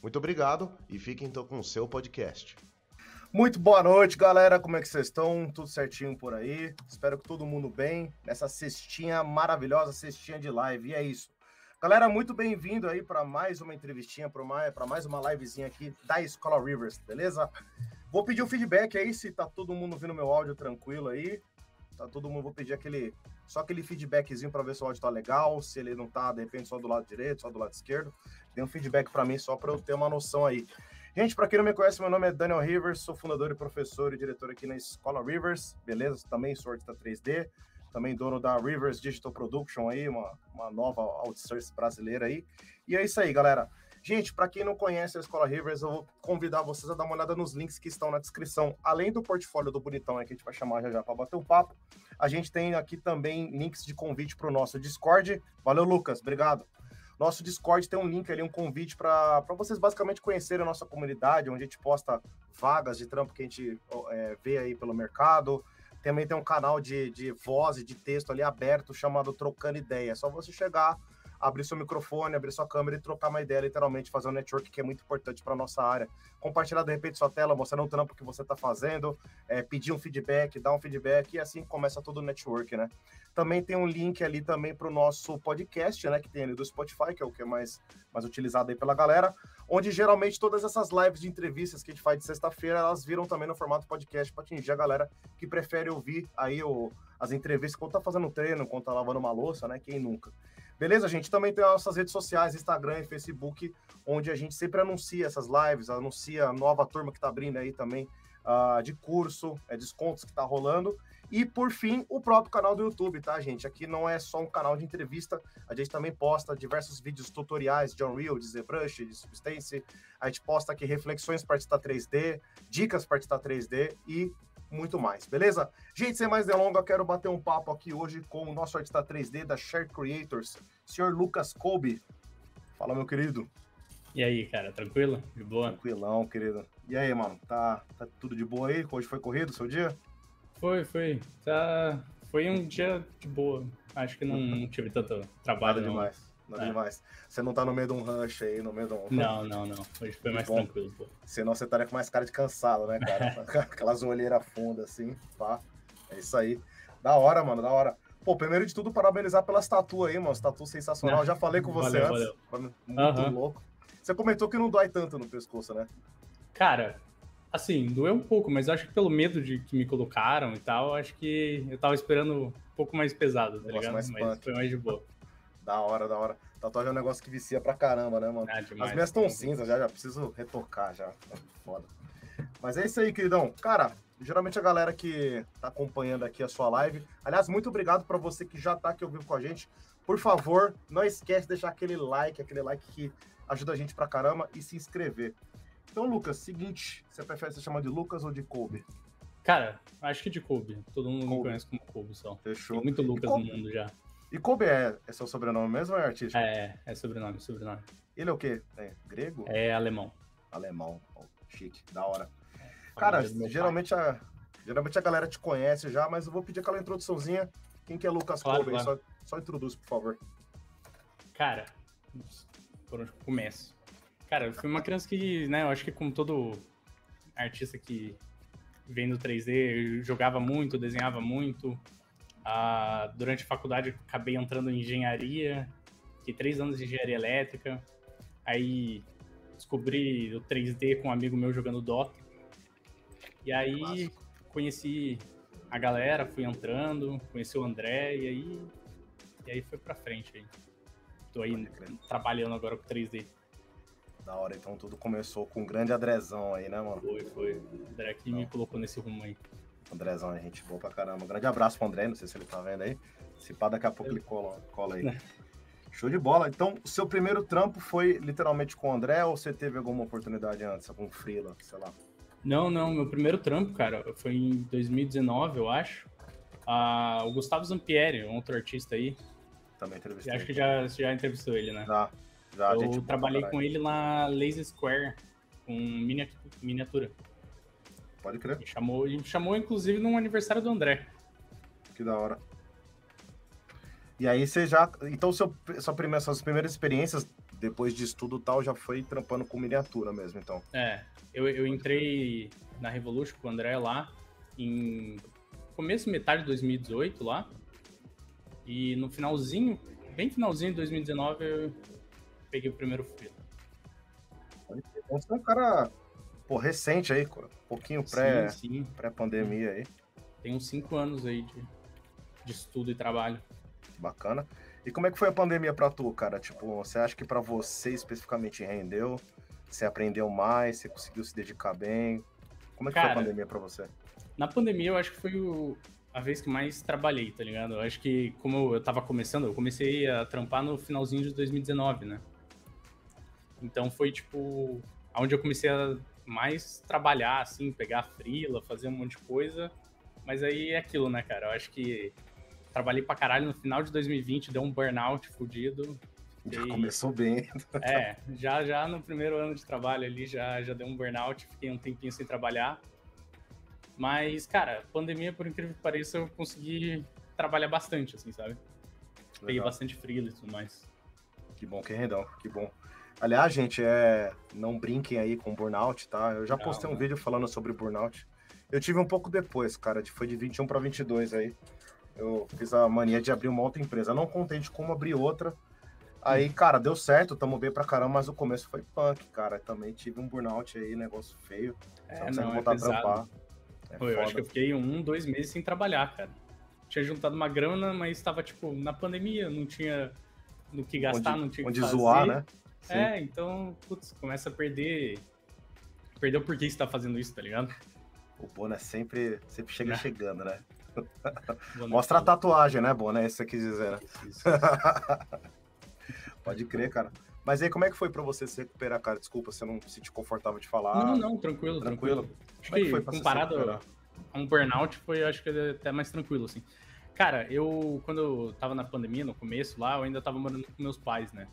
Muito obrigado e fiquem então com o seu podcast. Muito boa noite, galera. Como é que vocês estão? Tudo certinho por aí? Espero que todo mundo bem nessa cestinha maravilhosa, cestinha de live. E é isso. Galera, muito bem-vindo aí para mais uma entrevistinha, para mais, mais uma livezinha aqui da Escola Rivers, beleza? Vou pedir o um feedback aí, se tá todo mundo ouvindo meu áudio tranquilo aí. Tá todo mundo, vou pedir aquele só aquele feedbackzinho para ver se o áudio tá legal, se ele não tá, de repente, só do lado direito, só do lado esquerdo. Dê um feedback para mim só para eu ter uma noção aí. Gente, para quem não me conhece, meu nome é Daniel Rivers, sou fundador e professor e diretor aqui na Escola Rivers, beleza? Também sou artista 3D também dono da Rivers Digital Production aí, uma, uma nova outsource brasileira aí. E é isso aí, galera. Gente, para quem não conhece a Escola Rivers, eu vou convidar vocês a dar uma olhada nos links que estão na descrição. Além do portfólio do Bonitão, aí, que a gente vai chamar já já para bater o um papo, a gente tem aqui também links de convite para o nosso Discord. Valeu, Lucas, obrigado. Nosso Discord tem um link ali, um convite para vocês basicamente conhecerem a nossa comunidade, onde a gente posta vagas de trampo que a gente é, vê aí pelo mercado, também tem um canal de, de voz e de texto ali aberto chamado Trocando Ideia. É só você chegar, abrir seu microfone, abrir sua câmera e trocar uma ideia, literalmente, fazer um network que é muito importante para nossa área. Compartilhar de repente sua tela, mostrando um trampo que você está fazendo, é, pedir um feedback, dar um feedback e assim começa todo o network, né? Também tem um link ali também para o nosso podcast, né? Que tem ali do Spotify, que é o que é mais, mais utilizado aí pela galera, onde geralmente todas essas lives de entrevistas que a gente faz de sexta-feira, elas viram também no formato podcast para atingir a galera que prefere ouvir aí o, as entrevistas quando tá fazendo treino, quando tá lavando uma louça, né? Quem nunca? Beleza, gente? Também tem as nossas redes sociais, Instagram e Facebook, onde a gente sempre anuncia essas lives, anuncia a nova turma que tá abrindo aí também uh, de curso, é, descontos que tá rolando. E por fim, o próprio canal do YouTube, tá, gente? Aqui não é só um canal de entrevista, a gente também posta diversos vídeos tutoriais de Unreal, de ZBrush, de Substance. A gente posta aqui reflexões para artista 3D, dicas para artista 3D e muito mais, beleza? Gente, sem mais delongas, quero bater um papo aqui hoje com o nosso artista 3D da Share Creators, senhor Lucas Kobe. Fala, meu querido. E aí, cara, tranquilo? De boa? Tranquilão, querido. E aí, mano, tá, tá tudo de boa aí? Hoje foi corrido o seu dia? Foi, foi. Tá... Foi um dia de boa. Acho que não, não tive tanto trabalho. Nada demais. Nada é. demais. Você não tá no meio de um rush aí, no meio de um. Não, não, não. Hoje foi mais bom. tranquilo, pô. Senão você estaria com mais cara de cansado, né, cara? Aquelas olheiras fundas assim, pá. É isso aí. Da hora, mano, da hora. Pô, primeiro de tudo, parabenizar pela tatu aí, mano. Tatu sensacional. Já falei com você valeu, antes. Valeu. Muito uhum. louco. Você comentou que não dói tanto no pescoço, né? Cara, Assim, doeu um pouco, mas acho que pelo medo de que me colocaram e tal, acho que eu tava esperando um pouco mais pesado, tá ligado? Mais mas foi mais de boa. Da hora, da hora. Tatuagem é um negócio que vicia pra caramba, né, mano? Ah, demais, As minhas estão cinzas já, já preciso retocar já. Foda. Mas é isso aí, queridão. Cara, geralmente a galera que tá acompanhando aqui a sua live. Aliás, muito obrigado para você que já tá aqui ouvindo com a gente. Por favor, não esquece de deixar aquele like, aquele like que ajuda a gente pra caramba e se inscrever. Então, Lucas, seguinte, você prefere ser chamado de Lucas ou de Kobe? Cara, acho que de Kobe. Todo mundo Kobe. me conhece como Kobe só. Fechou. Tem muito Lucas no mundo já. E Kobe é, é seu sobrenome mesmo ou é artístico? É, é sobrenome, sobrenome. Ele é o quê? É grego? É alemão. Alemão, oh, chique, da hora. É, Cara, geralmente a, geralmente a galera te conhece já, mas eu vou pedir aquela introduçãozinha. Quem que é Lucas claro, Kobe? Claro. Só, só introduz, por favor. Cara, por onde começo? Cara, eu fui uma criança que, né, eu acho que como todo artista que vem do 3D, jogava muito, desenhava muito. Ah, durante a faculdade acabei entrando em engenharia, fiquei três anos de engenharia elétrica. Aí descobri o 3D com um amigo meu jogando Dota. E aí conheci a galera, fui entrando, conheci o André e aí e aí foi pra frente aí. Tô aí trabalhando agora com 3D. Da hora, então tudo começou com um grande Andrezão aí, né, mano? Foi, foi. O André que me colocou nesse rumo aí. Andrezão é gente boa pra caramba. Um grande abraço pro André, não sei se ele tá vendo aí. Se pá, daqui a pouco ele cola, cola aí. Show de bola. Então, o seu primeiro trampo foi literalmente com o André ou você teve alguma oportunidade antes, algum freela, sei lá? Não, não, meu primeiro trampo, cara, foi em 2019, eu acho. Ah, o Gustavo Zampieri, um outro artista aí. Também entrevistei. Acho que já, já entrevistou ele, né? Já, já. eu trabalhei com ele na Lazy Square, com mini- miniatura. Pode crer, Me chamou, chamou, inclusive, num aniversário do André. que da hora. E aí você já. Então, seu, sua primeira, suas primeiras experiências, depois de estudo e tal, já foi trampando com miniatura mesmo, então. É, eu, eu entrei na Revolution com o André lá em começo, metade de 2018 lá. E no finalzinho, bem finalzinho de 2019, eu peguei o primeiro freela. Então, você é um cara, pô, recente aí, um pouquinho pré, Sim, sim. pré-pandemia aí. Tem uns cinco anos aí de, de estudo e trabalho. Bacana. E como é que foi a pandemia pra tu, cara? Tipo, você acha que pra você especificamente rendeu? Você aprendeu mais? Você conseguiu se dedicar bem? Como é que foi Cara, a pandemia pra você? Na pandemia, eu acho que foi o- a vez que mais trabalhei, tá ligado? Eu acho que, como eu tava começando, eu comecei a trampar no finalzinho de 2019, né? Então foi, tipo, onde eu comecei a mais trabalhar, assim, pegar frila, fazer um monte de coisa. Mas aí é aquilo, né, cara? Eu acho que trabalhei pra caralho no final de 2020, deu um burnout fudido. Já Fiquei- começou bem. É, já, já no primeiro ano de trabalho ali, já, já deu um burnout, fiquei um tempinho sem trabalhar. Mas, cara, pandemia, por incrível que pareça, eu consegui trabalhar bastante, assim, sabe? Peguei Legal. bastante freela e tudo mais. Que bom, que rendão, que bom. Aliás, gente, é... não brinquem aí com burnout, tá? Eu já Não, postei um não. vídeo falando sobre burnout. Eu tive um pouco depois, cara, foi de 21 para 22 aí. Eu fiz a mania de abrir uma outra empresa. Não contei de como abrir outra. Aí, cara, deu certo, tamo bem pra caramba, mas o começo foi punk, cara. Também tive um burnout aí, negócio feio. É, não não, é voltar a pesado. trampar. É Pô, eu acho que eu fiquei um, dois meses sem trabalhar, cara. Tinha juntado uma grana, mas tava, tipo, na pandemia, não tinha no que gastar, onde não tinha onde que fazer. zoar, né? Sim. É, então, putz, começa a perder... Perdeu por que você tá fazendo isso, tá ligado? O Bona sempre, sempre chega Né? chegando, né? Mostra a tatuagem, né, Bona? É isso que dizer, né? Isso, isso. Pode crer, cara. Mas aí, como é que foi pra você se recuperar, cara? Desculpa, você não se sentir confortável de falar. Não, não, tranquilo, tranquilo. tranquilo. Acho Como é que foi comparado a um burnout, foi, acho que até mais tranquilo, assim. Cara, eu, quando eu tava na pandemia, no começo lá, eu ainda tava morando com meus pais, né?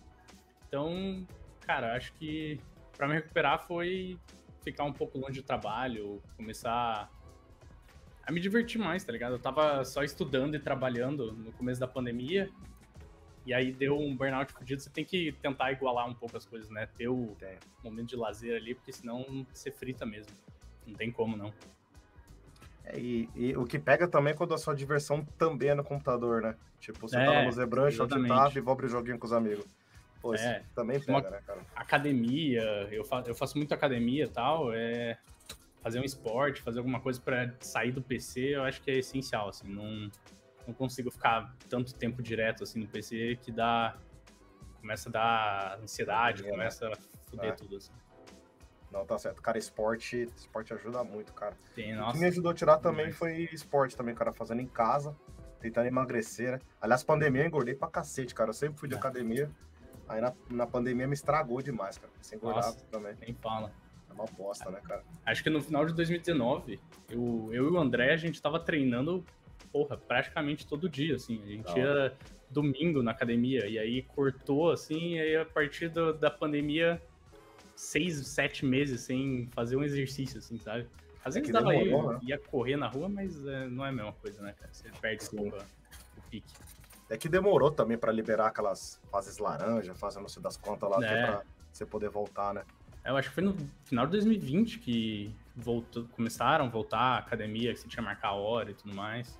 Então, cara, acho que pra me recuperar foi ficar um pouco longe do trabalho, começar a me divertir mais, tá ligado? Eu tava só estudando e trabalhando no começo da pandemia, e aí deu um burnout fudido, você tem que tentar igualar um pouco as coisas, né? Ter o Tem. momento de lazer ali, porque senão você frita mesmo. Não tem como, não. É, e, e o que pega também é quando a sua diversão também é no computador, né? Tipo, você tá É, lá no Zebranch, onde exatamente. tab e vou abrir o joguinho com os amigos. Pô, É, também uma- pega, né, cara? Academia, eu, fa eu faço muito academia e tal, é fazer um esporte, fazer alguma coisa pra sair do PC, eu acho que é essencial, assim, não, não consigo ficar tanto tempo direto, assim, no PC que dá, começa a dar ansiedade, né? começa a fuder É. tudo, assim. Não, tá certo. Cara, esporte, esporte ajuda muito, cara. O nossa, que me ajudou a tirar também foi esporte também, cara, fazendo em casa, tentando emagrecer, né? Aliás, pandemia eu engordei pra cacete, cara. Eu sempre fui de É. academia. Aí na, na pandemia me estragou demais, cara. Sem engordar Nossa. também. nem fala. É uma bosta, né, cara? Acho que no final de 2019, eu, eu e o André, a gente tava treinando, porra, praticamente todo dia, assim. A gente ia domingo na academia, e aí cortou, assim, e aí a partir do- da pandemia, seis, sete meses sem fazer um exercício, assim, sabe? Às É vezes que dava aí, demorou, né? ia correr na rua, mas é, não é a mesma coisa, né, cara? Você perde a- o pique. É que demorou também pra liberar aquelas fases laranja, fase não sei das contas lá, É. pra você poder voltar, né? Eu acho que foi no final de 2020 que voltou, começaram a voltar à academia, que você tinha que marcar a hora e tudo mais.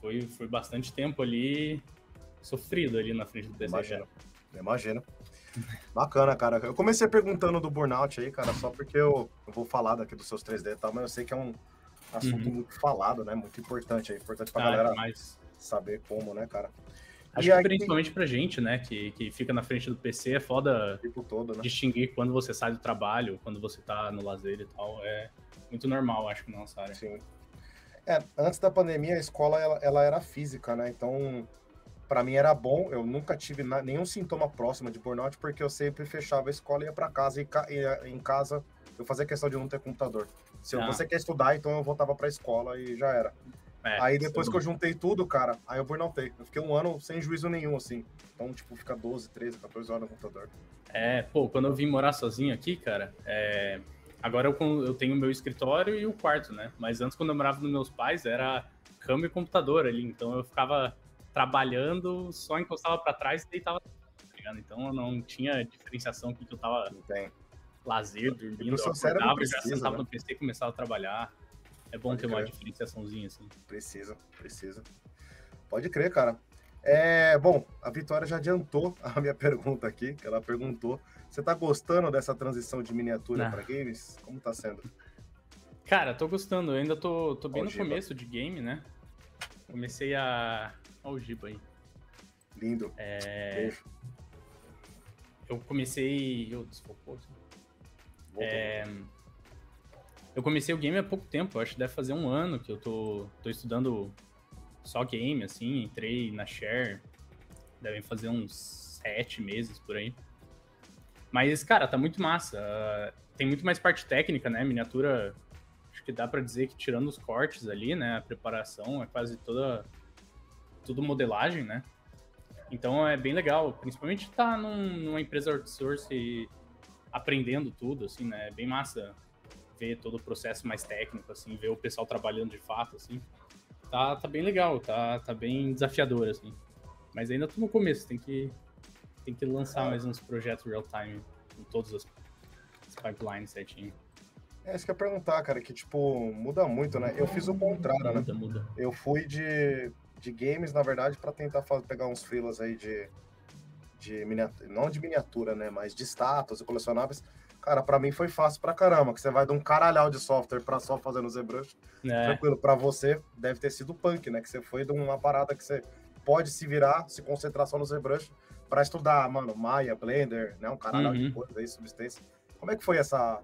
Foi, foi bastante tempo ali sofrido ali na frente do. Imagino. Imagino. Bacana, cara. Eu comecei perguntando do burnout aí, cara, só porque eu, eu vou falar daqui dos seus 3D e tal, mas eu sei que é um assunto Uhum. muito falado, né? Muito importante aí. Importante pra Ah, galera mas saber como, né, cara? acho E que aí- principalmente pra gente, né, que, que fica na frente do PC, é foda O tempo todo, né? distinguir quando você sai do trabalho, quando você tá no lazer e tal. É muito normal, acho que na nossa área. Sim. É, antes da pandemia, a escola ela, ela era física, né? Então, pra mim era bom. Eu nunca tive na- nenhum sintoma próximo de burnout, porque eu sempre fechava a escola e ia pra casa. E ca- e, em casa, eu fazia questão de não ter computador. Se ah. você quer estudar, então eu voltava pra escola e já era. É, aí depois que eu juntei tudo, cara, aí eu burnoutei. Eu fiquei um ano sem juízo nenhum, assim. Então, tipo, fica 12, 13, 14 horas no computador. É, pô, quando eu vim morar sozinho aqui, cara, é... agora eu, eu tenho o meu escritório e o quarto, né? Mas antes, quando eu morava nos meus pais, era cama e computador ali. Então eu ficava trabalhando, só encostava para trás e deitava. Tá então eu não tinha diferenciação que eu tava lazer, dormindo, eu acordava, precisa, já sentava né? no PC e começava a trabalhar. É bom Pode ter crer. uma diferenciaçãozinha assim. Precisa, precisa. Pode crer, cara. É, bom, a Vitória já adiantou a minha pergunta aqui, que ela perguntou. Você tá gostando dessa transição de miniatura para games? Como tá sendo? Cara, tô gostando. Eu ainda tô, tô bem Algiba. no começo de game, né? Comecei a. Olha o Giba aí. Lindo. É... Beijo. Eu comecei. Eu desfocou. É... Eu comecei o game há pouco tempo, acho que deve fazer um ano que eu tô, tô estudando só game, assim, entrei na Share, devem fazer uns sete meses por aí. Mas, cara, tá muito massa. tem muito mais parte técnica, né? Miniatura, acho que dá para dizer que tirando os cortes ali, né? A preparação é quase toda tudo modelagem, né? Então é bem legal, principalmente estar tá num, numa empresa outsource aprendendo tudo, assim, né? É bem massa ver todo o processo mais técnico, assim, ver o pessoal trabalhando de fato, assim. Tá, tá bem legal, tá, tá bem desafiador, assim. Mas ainda tô no começo, tem que, tem que lançar mais uns projetos real-time com todos os, os pipelines certinho. É isso que eu ia perguntar, cara, que, tipo, muda muito, né? Eu fiz o contrário, muda, né? Muda. Eu fui de, de games, na verdade, para tentar fazer, pegar uns freelas aí de, de miniatura, não de miniatura, né? Mas de status e colecionáveis. Cara, para mim foi fácil pra caramba, que você vai de um caralhau de software para só fazer no ZBrush. É. Tranquilo, para você deve ter sido punk, né? Que você foi de uma parada que você pode se virar, se concentrar só no ZBrush para estudar, mano, Maya, Blender, né? Um caralho uhum. de coisa aí, substância. Como é que foi essa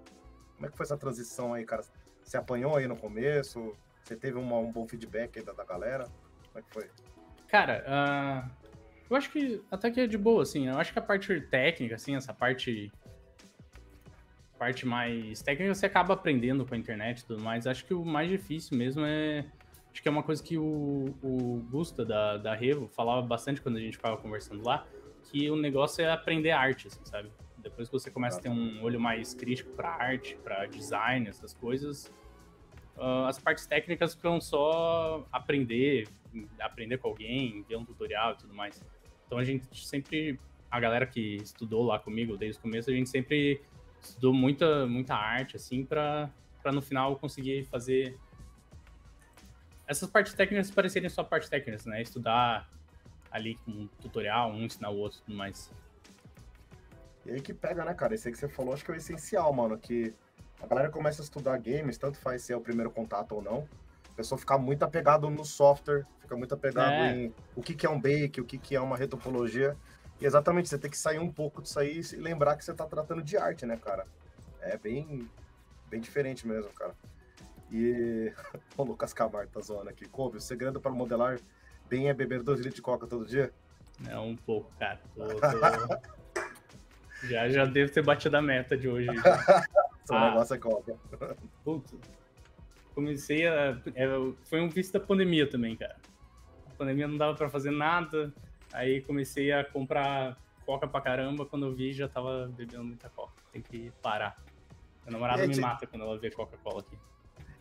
como é que foi essa transição aí, cara? Você apanhou aí no começo? Você teve uma, um bom feedback aí da, da galera? Como é que foi? Cara, uh, eu acho que até que é de boa, assim. Eu acho que a parte técnica, assim, essa parte parte mais técnica você acaba aprendendo com a internet e tudo mais. Acho que o mais difícil mesmo é. Acho que é uma coisa que o, o Gusta da, da Revo falava bastante quando a gente ficava conversando lá, que o negócio é aprender arte, assim, sabe? Depois que você começa a ter um olho mais crítico para arte, para design, essas coisas, uh, as partes técnicas ficam só aprender, aprender com alguém, ver um tutorial e tudo mais. Então a gente sempre, a galera que estudou lá comigo desde o começo, a gente sempre estudou muita, muita arte, assim, para no final conseguir fazer essas partes técnicas parecerem só partes técnicas, né? Estudar ali com um tutorial, um ensinar o outro e tudo mais. E aí que pega, né, cara? Esse aí que você falou, acho que é o essencial, mano, que a galera começa a estudar games, tanto faz ser o primeiro contato ou não, a pessoa fica muito apegado no software, fica muito apegado é. em o que, que é um bake, o que, que é uma retopologia, e exatamente, você tem que sair um pouco disso aí e lembrar que você está tratando de arte, né, cara? É bem, bem diferente mesmo, cara. E o Lucas Camargo tá zoando aqui. Kobe, o segredo para modelar bem é beber dois litros de coca todo dia? É um pouco, cara. Tô, tô... já, já devo ter batido a meta de hoje. Seu ah, negócio é coca. Putz. Comecei a. É, foi um vício da pandemia também, cara. A pandemia não dava para fazer nada Aí comecei a comprar coca pra caramba, quando eu vi já tava bebendo muita coca. Tem que parar. Minha namorada me te... mata quando ela vê Coca-Cola aqui.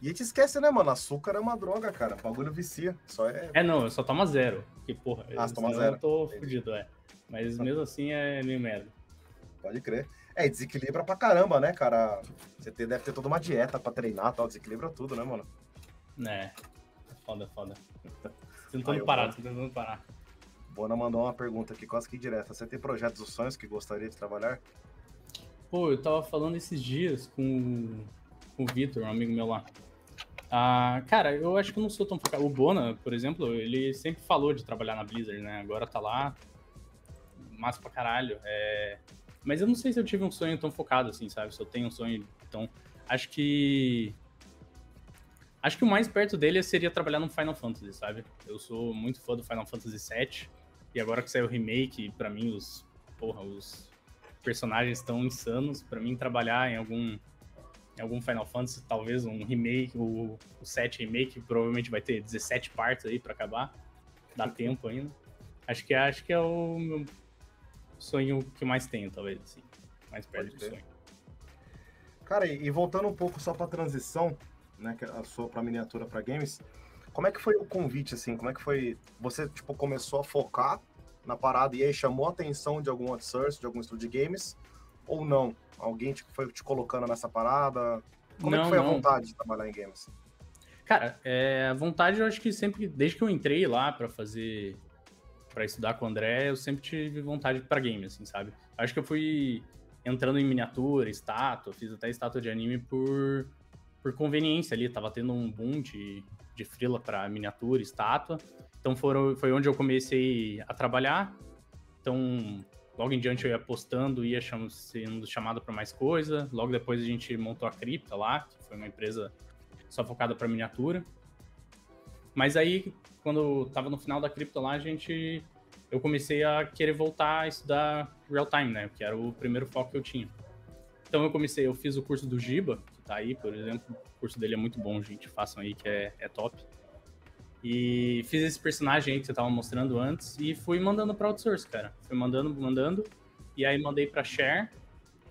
E a gente esquece, né, mano? Açúcar é uma droga, cara. O bagulho vicia. Só é. É, não, eu só tomo zero. Porque, porra, ah, toma zero. eu tô Entendi. fudido, é. Mas mesmo assim é meio merda. Pode crer. É, desequilibra pra caramba, né, cara? Você deve ter toda uma dieta pra treinar tal. Desequilibra tudo, né, mano? É. Foda, foda. Tentando parar, tô tentando parar. Bona mandou uma pergunta aqui, quase que direta. Você tem projetos ou sonhos que gostaria de trabalhar? Pô, eu tava falando esses dias com, com o Vitor, um amigo meu lá. Ah, cara, eu acho que eu não sou tão focado. O Bona, por exemplo, ele sempre falou de trabalhar na Blizzard, né? Agora tá lá, massa pra caralho. É... Mas eu não sei se eu tive um sonho tão focado assim, sabe? Se eu tenho um sonho tão. Acho que. Acho que o mais perto dele seria trabalhar no Final Fantasy, sabe? Eu sou muito fã do Final Fantasy VII. E agora que saiu o remake, para mim os, porra, os personagens estão insanos. Para mim trabalhar em algum em algum Final Fantasy, talvez um remake, o, o 7 remake, provavelmente vai ter 17 partes aí para acabar. Dá tempo ainda. Acho que, acho que é o meu sonho que mais tenho, talvez, assim. Mais perto do sonho. Cara, e, voltando um pouco só pra transição, né, que a sua pra miniatura para games, como é que foi o convite, assim? Como é que foi? Você, tipo, começou a focar na parada e aí chamou a atenção de algum outsource, de algum estúdio de games? Ou não? Alguém tipo, foi te colocando nessa parada? Como não, é que foi não. a vontade de trabalhar em games? Cara, é, a vontade eu acho que sempre, desde que eu entrei lá para fazer, para estudar com o André, eu sempre tive vontade para game, assim, sabe? Acho que eu fui entrando em miniatura, estátua, fiz até estátua de anime por, por conveniência ali, tava tendo um boom de, de frila para miniatura, estátua. Então foram, foi onde eu comecei a trabalhar. Então Logo em diante eu ia postando, ia cham sendo chamado para mais coisa. Logo depois a gente montou a Cripta lá, que foi uma empresa só focada para miniatura. Mas aí, quando estava no final da Cripta lá, a gente eu comecei a querer voltar a estudar real time, né? Que era o primeiro foco que eu tinha. Então eu comecei, eu fiz o curso do Giba, que tá aí, por exemplo. O curso dele é muito bom, gente. Façam aí que é, é top. E fiz esse personagem aí que você tava mostrando antes e fui mandando para outsource, cara. Fui mandando, mandando. E aí mandei para Share.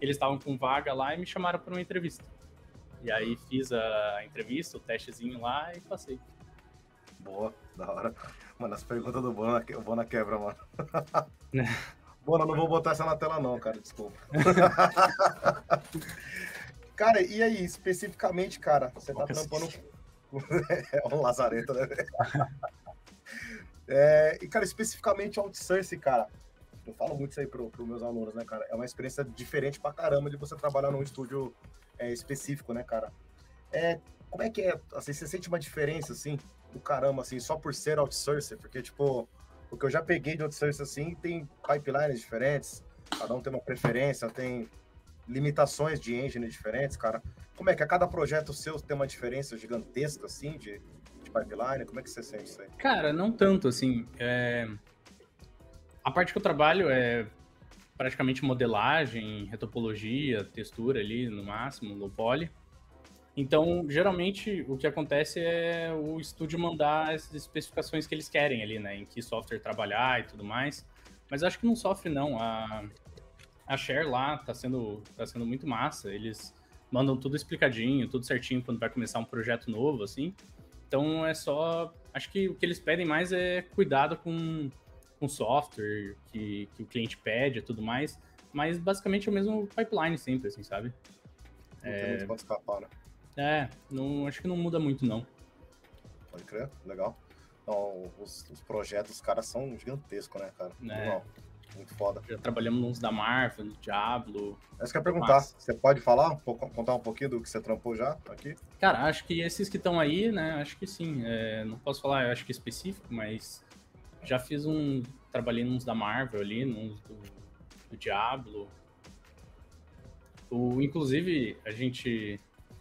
Eles estavam com vaga lá e me chamaram para uma entrevista. E aí fiz a entrevista, o testezinho lá e passei. Boa, da hora. Mano, as perguntas do Bona, o Bona quebra, mano. Bona, não vou botar essa na tela não, cara, desculpa. cara, e aí, especificamente, cara, você tá trampando é um lazarento, né? é, e, cara, especificamente outsource, cara, eu falo muito isso aí pro, pros meus alunos, né, cara? É uma experiência diferente pra caramba de você trabalhar num estúdio é, específico, né, cara? É, como é que é? Assim, você sente uma diferença, assim, do caramba, assim, só por ser outsource? Porque, tipo, o que eu já peguei de outsource, assim, tem pipelines diferentes, cada um tem uma preferência, tem limitações de engine diferentes, cara. Como é que a cada projeto seu tem uma diferença gigantesca, assim, de, de pipeline? Como é que você sente isso aí? Cara, não tanto, assim. É... A parte que eu trabalho é praticamente modelagem, retopologia, textura ali, no máximo, low poly. Então, geralmente, o que acontece é o estúdio mandar as especificações que eles querem ali, né? Em que software trabalhar e tudo mais. Mas acho que não sofre, não. A, a share lá tá sendo, tá sendo muito massa. Eles mandam tudo explicadinho, tudo certinho quando vai começar um projeto novo, assim. Então é só. Acho que o que eles pedem mais é cuidado com, com software que, que o cliente pede e tudo mais. Mas basicamente é o mesmo pipeline sempre, assim, sabe? Não é... tem muito escapar, né? É, não, acho que não muda muito, não. Pode crer, legal. Então, os, os projetos, os caras são gigantescos, né, cara? É. Muito foda. Já trabalhamos nos da Marvel, no Diablo. É isso que eu ia perguntar. Você pode falar, um pouco, contar um pouquinho do que você trampou já aqui? Cara, acho que esses que estão aí, né? Acho que sim. É, não posso falar, eu acho que específico, mas já fiz um. Trabalhei nos da Marvel ali, nos do, do Diablo. O, inclusive, a gente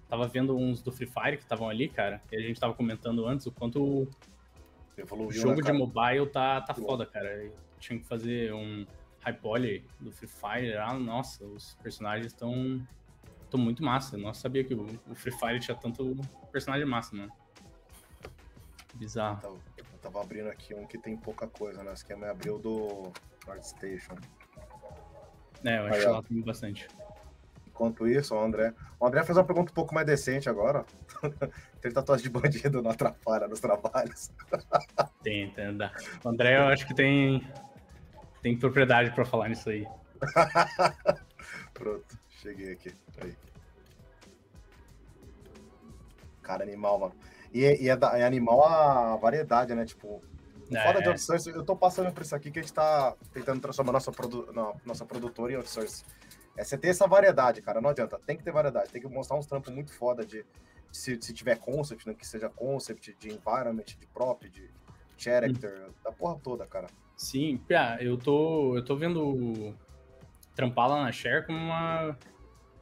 tava vendo uns do Free Fire que estavam ali, cara, e a gente tava comentando antes o quanto o Evoluiu, jogo né, de mobile tá, tá foda, cara tinha que fazer um high poly do Free Fire, ah, nossa, os personagens estão estão muito massa. Eu não sabia que o, o, Free Fire tinha tanto personagem massa, mano. Bizarro. Eu tava, eu tava abrindo aqui um que tem pouca coisa, né? Esse aqui é abriu do ArtStation. É, eu acho que lá tem bastante. Enquanto isso, o André. O André fez uma pergunta um pouco mais decente agora. tem tatuagem de bandido não atrapalha nos trabalhos. tem, tem. O André, eu acho que tem tem propriedade para falar nisso aí. Pronto, cheguei aqui. Aí. Cara, animal, mano. E, é, e é, da, é, animal a variedade, né? Tipo, é. foda de outsource, eu tô passando por isso aqui que a gente tá tentando transformar nossa, produ, não, nossa produtora em outsource. É você ter essa variedade, cara. Não adianta, tem que ter variedade. Tem que mostrar uns trampos muito foda de, de se, se tiver concept, né? Que seja concept, de environment, de prop, de character, hum. da porra toda, cara. Sim, Pia, eu tô, eu tô vendo trampar lá na Share como uma,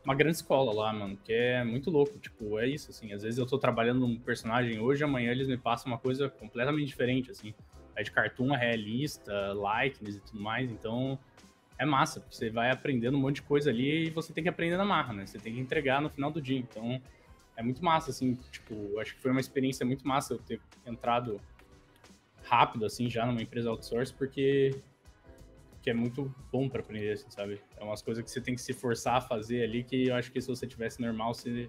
uma grande escola lá, mano, que é muito louco, tipo, é isso, assim, às vezes eu tô trabalhando num personagem hoje, amanhã eles me passam uma coisa completamente diferente, assim, é de cartoon, é realista, likeness e tudo mais, então é massa, porque você vai aprendendo um monte de coisa ali e você tem que aprender na marra, né? Você tem que entregar no final do dia. Então, é muito massa, assim, tipo, acho que foi uma experiência muito massa eu ter entrado rápido, assim, já numa empresa outsource, porque que é muito bom para aprender, assim, sabe? É umas coisas que você tem que se forçar a fazer ali, que eu acho que se você tivesse normal, você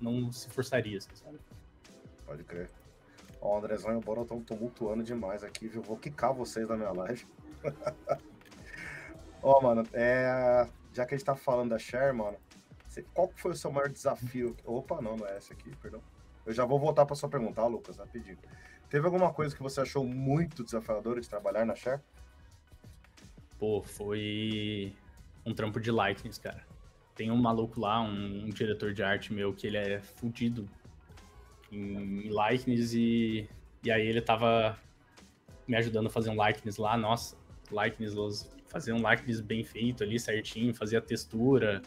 não se forçaria, assim, sabe? Pode crer. Ó, Andrezão e o Bora estão tumultuando demais aqui, viu? Vou quicar vocês da minha live. Ó, mano, é... já que a gente tá falando da Share, mano, qual foi o seu maior desafio? Opa, não, não é essa aqui, perdão. Eu já vou voltar para sua pergunta, Lucas, rapidinho. Teve alguma coisa que você achou muito desafiadora de trabalhar na Share? Pô, foi um trampo de likeness, cara. Tem um maluco lá, um, um diretor de arte meu, que ele é fudido em likeness e, e aí ele tava me ajudando a fazer um likeness lá. Nossa, likeness, fazer um likeness bem feito ali, certinho, fazer a textura,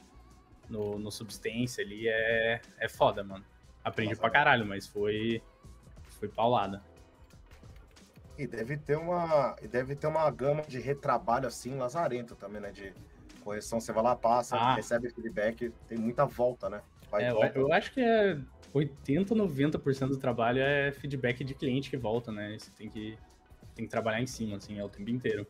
no, no Substância ali é, é foda, mano. Aprendi Nossa, pra caralho, mas foi, foi paulada. E deve ter uma. E deve ter uma gama de retrabalho assim, lazarento também, né? De correção, você vai lá, passa, ah. recebe feedback, tem muita volta, né? É, volta. Eu acho que é 80, 90% do trabalho é feedback de cliente que volta, né? Você tem que, tem que trabalhar em cima, assim, é o tempo inteiro.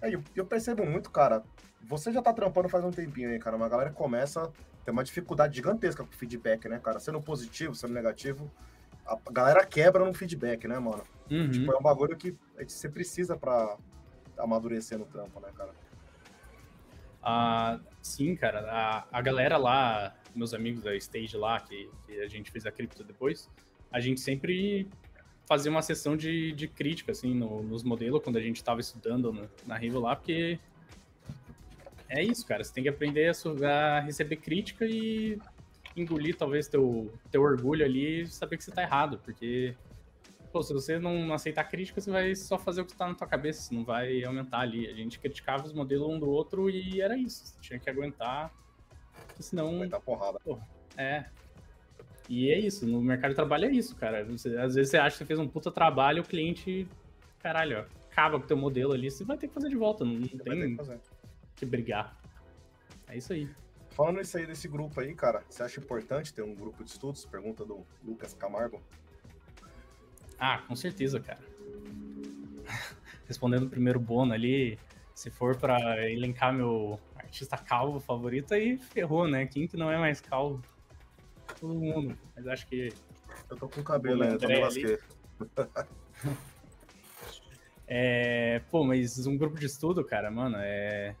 É, eu, eu percebo muito, cara, você já tá trampando faz um tempinho aí, cara, mas a galera começa a ter uma dificuldade gigantesca com feedback, né, cara? Sendo positivo, sendo negativo, a galera quebra no feedback, né, mano? Uhum. Tipo, é um bagulho que você precisa pra amadurecer no trampo, né, cara? Ah, sim, cara. A, a galera lá, meus amigos da Stage lá, que, que a gente fez a cripto depois, a gente sempre fazia uma sessão de, de crítica, assim, no, nos modelos, quando a gente estava estudando no, na Rivo lá, porque é isso, cara. Você tem que aprender a, receber crítica e engolir talvez teu, teu orgulho ali e saber que você tá errado, porque pô, se você não aceitar crítica, você vai só fazer o que tá na tua cabeça, você não vai aumentar ali. A gente criticava os modelos um do outro e era isso. Você tinha que aguentar, senão. Aguentar porrada. Pô, é. E é isso, no mercado de trabalho é isso, cara. Você, às vezes você acha que você fez um puta trabalho, o cliente, caralho, ó, acaba com o teu modelo ali, você vai ter que fazer de volta. Não, não tem que brigar. É isso aí. Falando isso aí desse grupo aí, cara, você acha importante ter um grupo de estudos? Pergunta do Lucas Camargo. Ah, com certeza, cara. Respondendo o primeiro bono ali, se for para elencar meu artista calvo favorito, aí ferrou, né? Quem que não é mais calvo? Todo mundo. Mas acho que. Eu tô com cabelo, né? Eu tô me É, pô, mas um grupo de estudo, cara, mano, é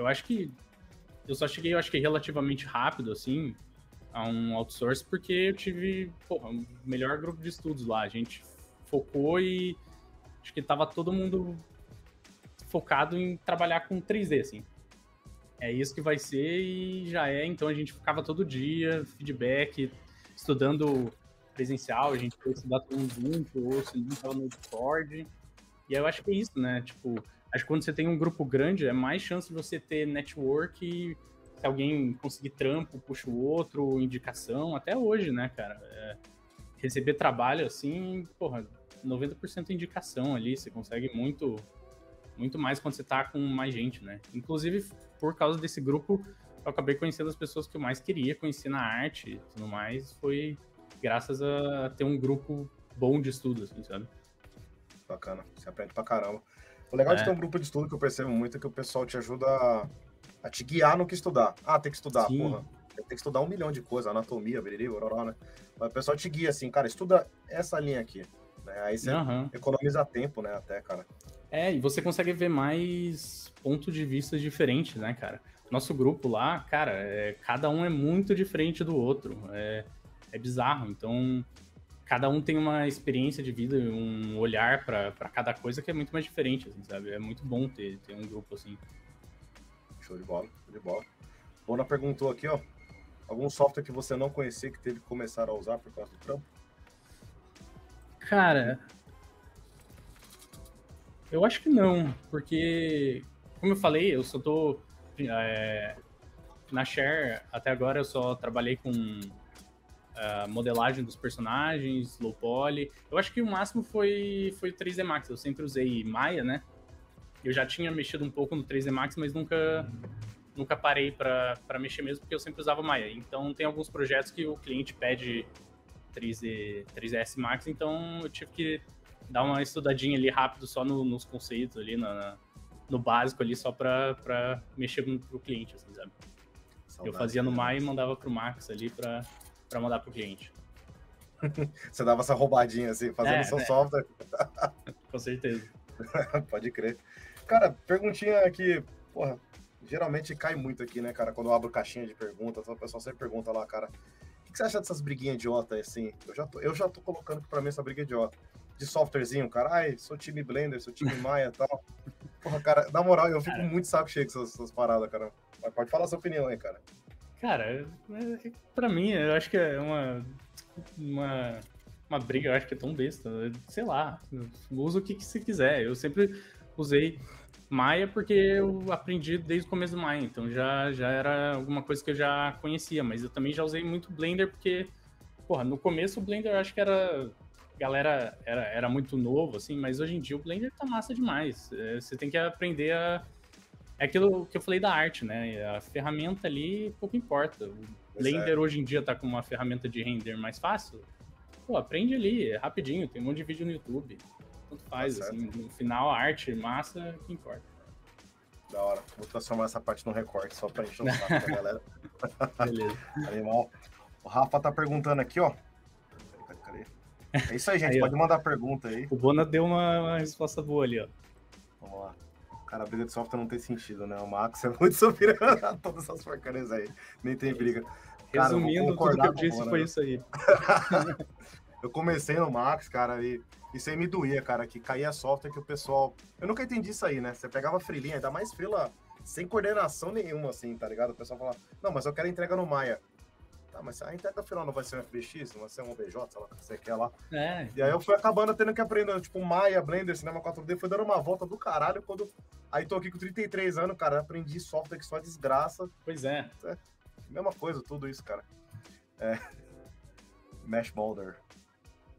eu acho que eu só cheguei, eu acho que relativamente rápido, assim, a um outsource, porque eu tive, porra, o melhor grupo de estudos lá. A gente focou e acho que tava todo mundo focado em trabalhar com 3D, assim. É isso que vai ser e já é. Então a gente ficava todo dia, feedback, estudando presencial, a gente foi estudar todo mundo junto, ou se não tava no Discord. E eu acho que é isso, né? Tipo, Acho que quando você tem um grupo grande, é mais chance de você ter network e se alguém conseguir trampo, puxa o outro, indicação, até hoje, né, cara? É, receber trabalho assim, porra, 90% indicação ali, você consegue muito muito mais quando você tá com mais gente, né? Inclusive, por causa desse grupo, eu acabei conhecendo as pessoas que eu mais queria conhecer na arte e tudo mais, foi graças a ter um grupo bom de estudo, assim, sabe? Bacana, você aprende pra caramba. O legal é. de ter um grupo de estudo que eu percebo muito é que o pessoal te ajuda a, a te guiar no que estudar. Ah, tem que estudar, Sim. porra. Tem que estudar um milhão de coisas, anatomia, beriri, ororó, né? Mas o pessoal te guia assim, cara, estuda essa linha aqui. Né? Aí você uhum. economiza tempo, né, até, cara. É, e você consegue ver mais pontos de vista diferentes, né, cara? Nosso grupo lá, cara, é, cada um é muito diferente do outro. É, é bizarro. Então, cada um tem uma experiência de vida, um olhar para cada coisa que é muito mais diferente, assim, sabe? É muito bom ter, ter um grupo assim. Show de bola, show de bola. Bona perguntou aqui, ó. Algum software que você não conhecia que teve que começar a usar por causa do trampo? Cara, eu acho que não, porque, como eu falei, eu só tô. É, na Share, até agora eu só trabalhei com a modelagem dos personagens, low poly. Eu acho que o máximo foi foi 3D Max. Eu sempre usei Maya, né? Eu já tinha mexido um pouco no 3D Max, mas nunca nunca parei para mexer mesmo, porque eu sempre usava Maya. Então tem alguns projetos que o cliente pede 3D, 3ds Max, então eu tive que dar uma estudadinha ali rápido só no, nos conceitos ali, na, no básico ali, só para mexer pro cliente, assim, sabe? Saudade, eu fazia no Maya e mandava pro Max ali para mandar pro cliente. Você dava essa roubadinha assim, fazendo é, seu é. software. Com certeza. Pode crer. Cara, perguntinha aqui, porra, geralmente cai muito aqui, né, cara? Quando eu abro caixinha de perguntas, o pessoal sempre pergunta lá, cara, o que você acha dessas briguinhas idiota assim? Eu já tô, eu já tô colocando pra mim essa briga idiota. De softwarezinho, cara, ai, sou time Blender, sou time Maya e tal. Porra, cara, na moral, eu fico muito saco cheio com essas, essas paradas, cara. Mas pode falar a sua opinião aí, cara. Cara, é, é, pra mim, eu acho que é uma, uma, uma briga, eu acho que é tão besta. Sei lá, usa o que, que você quiser. Eu sempre usei Maia porque eu aprendi desde o começo do Maia, então já, já era alguma coisa que eu já conhecia, mas eu também já usei muito Blender porque, porra, no começo o Blender eu acho que era. Galera era, era muito novo, assim, mas hoje em dia o Blender tá massa demais. É, você tem que aprender a. É aquilo que eu falei da arte, né? A ferramenta ali pouco importa. O Blender é. hoje em dia tá com uma ferramenta de render mais fácil. Pô, aprende ali, é rapidinho, tem um monte de vídeo no YouTube tanto faz, tá assim, no final a arte massa que importa. Da hora. Vou transformar essa parte no recorte só pra encher o saco da galera. Beleza. Animal. O Rafa tá perguntando aqui, ó. É isso aí, gente. Aí, Pode mandar pergunta aí. O Bona deu uma, uma, resposta boa ali, ó. Vamos lá. Cara, a briga de software não tem sentido, né? O Max é muito superior a todas essas porcarias aí. Nem tem briga. Cara, Resumindo, tudo que eu disse foi isso aí. eu comecei no Max, cara, e isso aí me doía, cara, que caía software que o pessoal. Eu nunca entendi isso aí, né? Você pegava frilinha, ainda mais frila sem coordenação nenhuma, assim, tá ligado? O pessoal falava, não, mas eu quero entrega no Maia. Tá, mas a entrega final não vai ser um FBX, não vai ser um OBJ, sei lá, você quer lá. É. E aí eu fui acabando tendo que aprender, tipo, Maia, Blender, Cinema 4D, foi dando uma volta do caralho quando. Aí tô aqui com 33 anos, cara, aprendi software que só é desgraça. Pois é. é. Mesma coisa, tudo isso, cara. É. Mesh Boulder.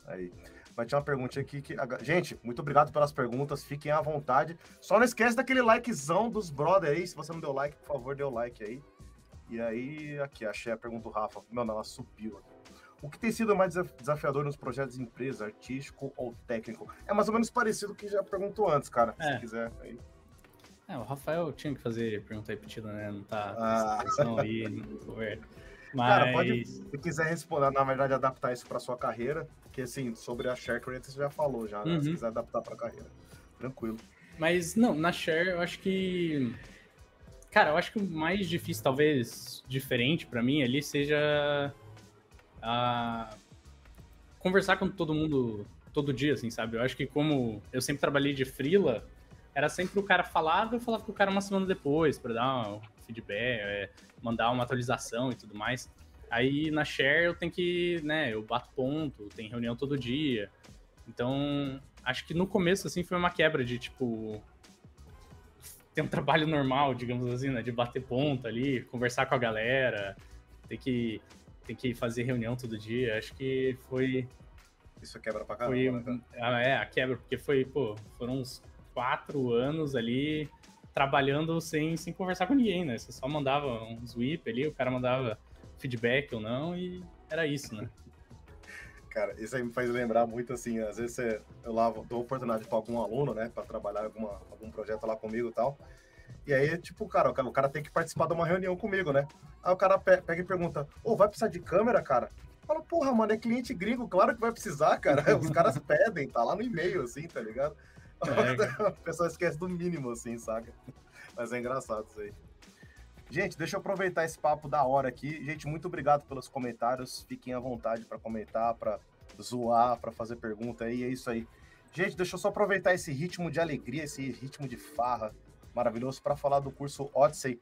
Aí. Vai ter uma perguntinha aqui que. Gente, muito obrigado pelas perguntas. Fiquem à vontade. Só não esquece daquele likezão dos brother aí. Se você não deu like, por favor, dê o like aí. E aí, aqui, achei a pergunta do Rafa. Não, não, ela subiu aqui. O que tem sido mais desafiador nos projetos de empresa, artístico ou técnico? É mais ou menos parecido com o que já perguntou antes, cara. É. Se quiser. Aí. É, o Rafael tinha que fazer pergunta repetida, né? Não tá. Ah. aí, Mas... Cara, pode, se quiser responder, na verdade, adaptar isso para sua carreira, que assim, sobre a share creator você já falou já, né? Uhum. Se quiser adaptar para carreira. Tranquilo. Mas não, na share eu acho que cara, eu acho que o mais difícil, talvez diferente para mim ali seja a conversar com todo mundo todo dia, assim, sabe? Eu acho que como eu sempre trabalhei de freela, era sempre o cara falava, eu falava com o cara uma semana depois para dar um feedback, é, mandar uma atualização e tudo mais. Aí na share eu tenho que, né, eu bato ponto, tem reunião todo dia. Então, acho que no começo, assim, foi uma quebra de, tipo, ter um trabalho normal, digamos assim, né, de bater ponto ali, conversar com a galera, ter que, ter que fazer reunião todo dia. Acho que foi... Isso quebra pra caramba, foi, né, É, a quebra, porque foi, pô, foram uns quatro anos ali trabalhando sem, sem conversar com ninguém, né? Você só mandava uns whip ali, o cara mandava feedback ou não, e era isso, né? Cara, isso aí me faz lembrar muito assim, às vezes você, eu lá dou oportunidade para algum aluno, né, para trabalhar alguma, algum projeto lá comigo e tal. E aí, tipo, cara, o cara tem que participar de uma reunião comigo, né? Aí o cara pega e pergunta: Ô, oh, vai precisar de câmera, cara? Fala, porra, mano, é cliente gringo, claro que vai precisar, cara. Os caras pedem, tá lá no e-mail, assim, tá ligado? É. A pessoa esquece do mínimo, assim, saca? Mas é engraçado isso aí. Gente, deixa eu aproveitar esse papo da hora aqui. Gente, muito obrigado pelos comentários. Fiquem à vontade para comentar, para zoar, para fazer pergunta aí. É isso aí. Gente, deixa eu só aproveitar esse ritmo de alegria, esse ritmo de farra maravilhoso para falar do curso Odyssey.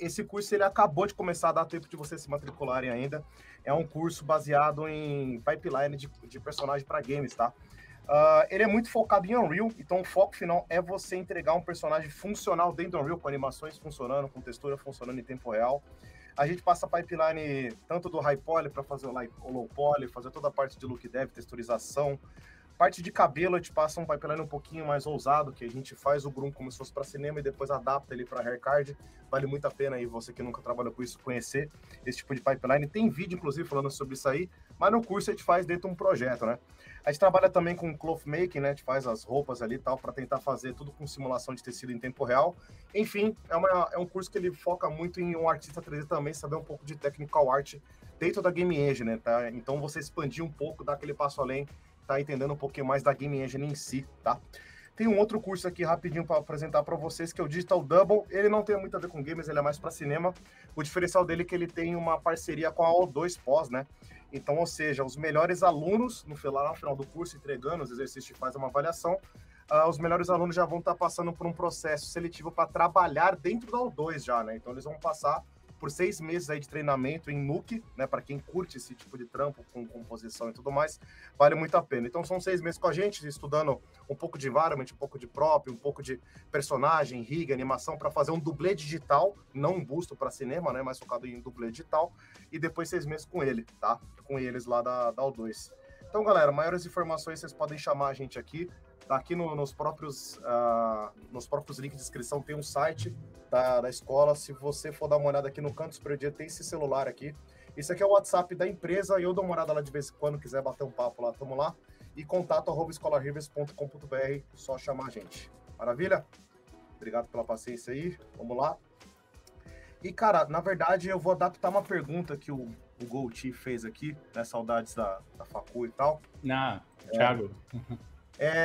Esse curso ele acabou de começar, dá tempo de vocês se matricularem ainda. É um curso baseado em pipeline de, de personagem para games, tá? Uh, ele é muito focado em Unreal, então o foco final é você entregar um personagem funcional dentro do Unreal, com animações funcionando, com textura funcionando em tempo real. A gente passa a pipeline tanto do high poly para fazer o, low poly, fazer toda a parte de look dev, texturização, Parte de cabelo, a gente passa um pipeline um pouquinho mais ousado, que a gente faz o Groom como se fosse para cinema e depois adapta ele para haircard. Vale muito a pena aí você que nunca trabalhou com isso conhecer esse tipo de pipeline. Tem vídeo, inclusive, falando sobre isso aí, mas no curso a gente faz dentro de um projeto, né? A gente trabalha também com cloth making, né? A gente faz as roupas ali e tal, para tentar fazer tudo com simulação de tecido em tempo real. Enfim, é, uma, é um curso que ele foca muito em um artista 3D também saber um pouco de technical art dentro da game engine, né? Tá? Então você expandir um pouco, dar aquele passo além, tá entendendo um pouquinho mais da game engine em si, tá? Tem um outro curso aqui rapidinho para apresentar para vocês, que é o Digital Double. Ele não tem muito a ver com games, ele é mais para cinema. O diferencial dele é que ele tem uma parceria com a O2 Pós, né? Então, ou seja, os melhores alunos, no final, no final do curso, entregando os exercícios e faz uma avaliação, uh, os melhores alunos já vão estar tá passando por um processo seletivo para trabalhar dentro da O2 já, né? Então, eles vão passar por seis meses aí de treinamento em Nuke, né? Para quem curte esse tipo de trampo com composição e tudo mais, vale muito a pena. Então são seis meses com a gente, estudando um pouco de environment, um pouco de prop, um pouco de personagem, rig, animação, para fazer um dublê digital, não um busto para cinema, né? Mais focado em dublê digital, e depois seis meses com ele, tá? Com eles lá da, da O2. Então, galera, maiores informações vocês podem chamar a gente aqui. Tá aqui no, nos, próprios, uh, nos próprios links de inscrição tem um site da, da escola. Se você for dar uma olhada aqui no canto superior direito, tem esse celular aqui. Isso aqui é o WhatsApp da empresa e eu dou uma olhada lá de vez em quando, quiser bater um papo lá, tamo lá. E contato arroba escolarivers.com.br, só chamar a gente. Maravilha? Obrigado pela paciência aí, vamos lá. E, cara, na verdade, eu vou adaptar uma pergunta que o, o Gold fez aqui, né? Saudades da, da Facu e tal. Ah, Thiago. É,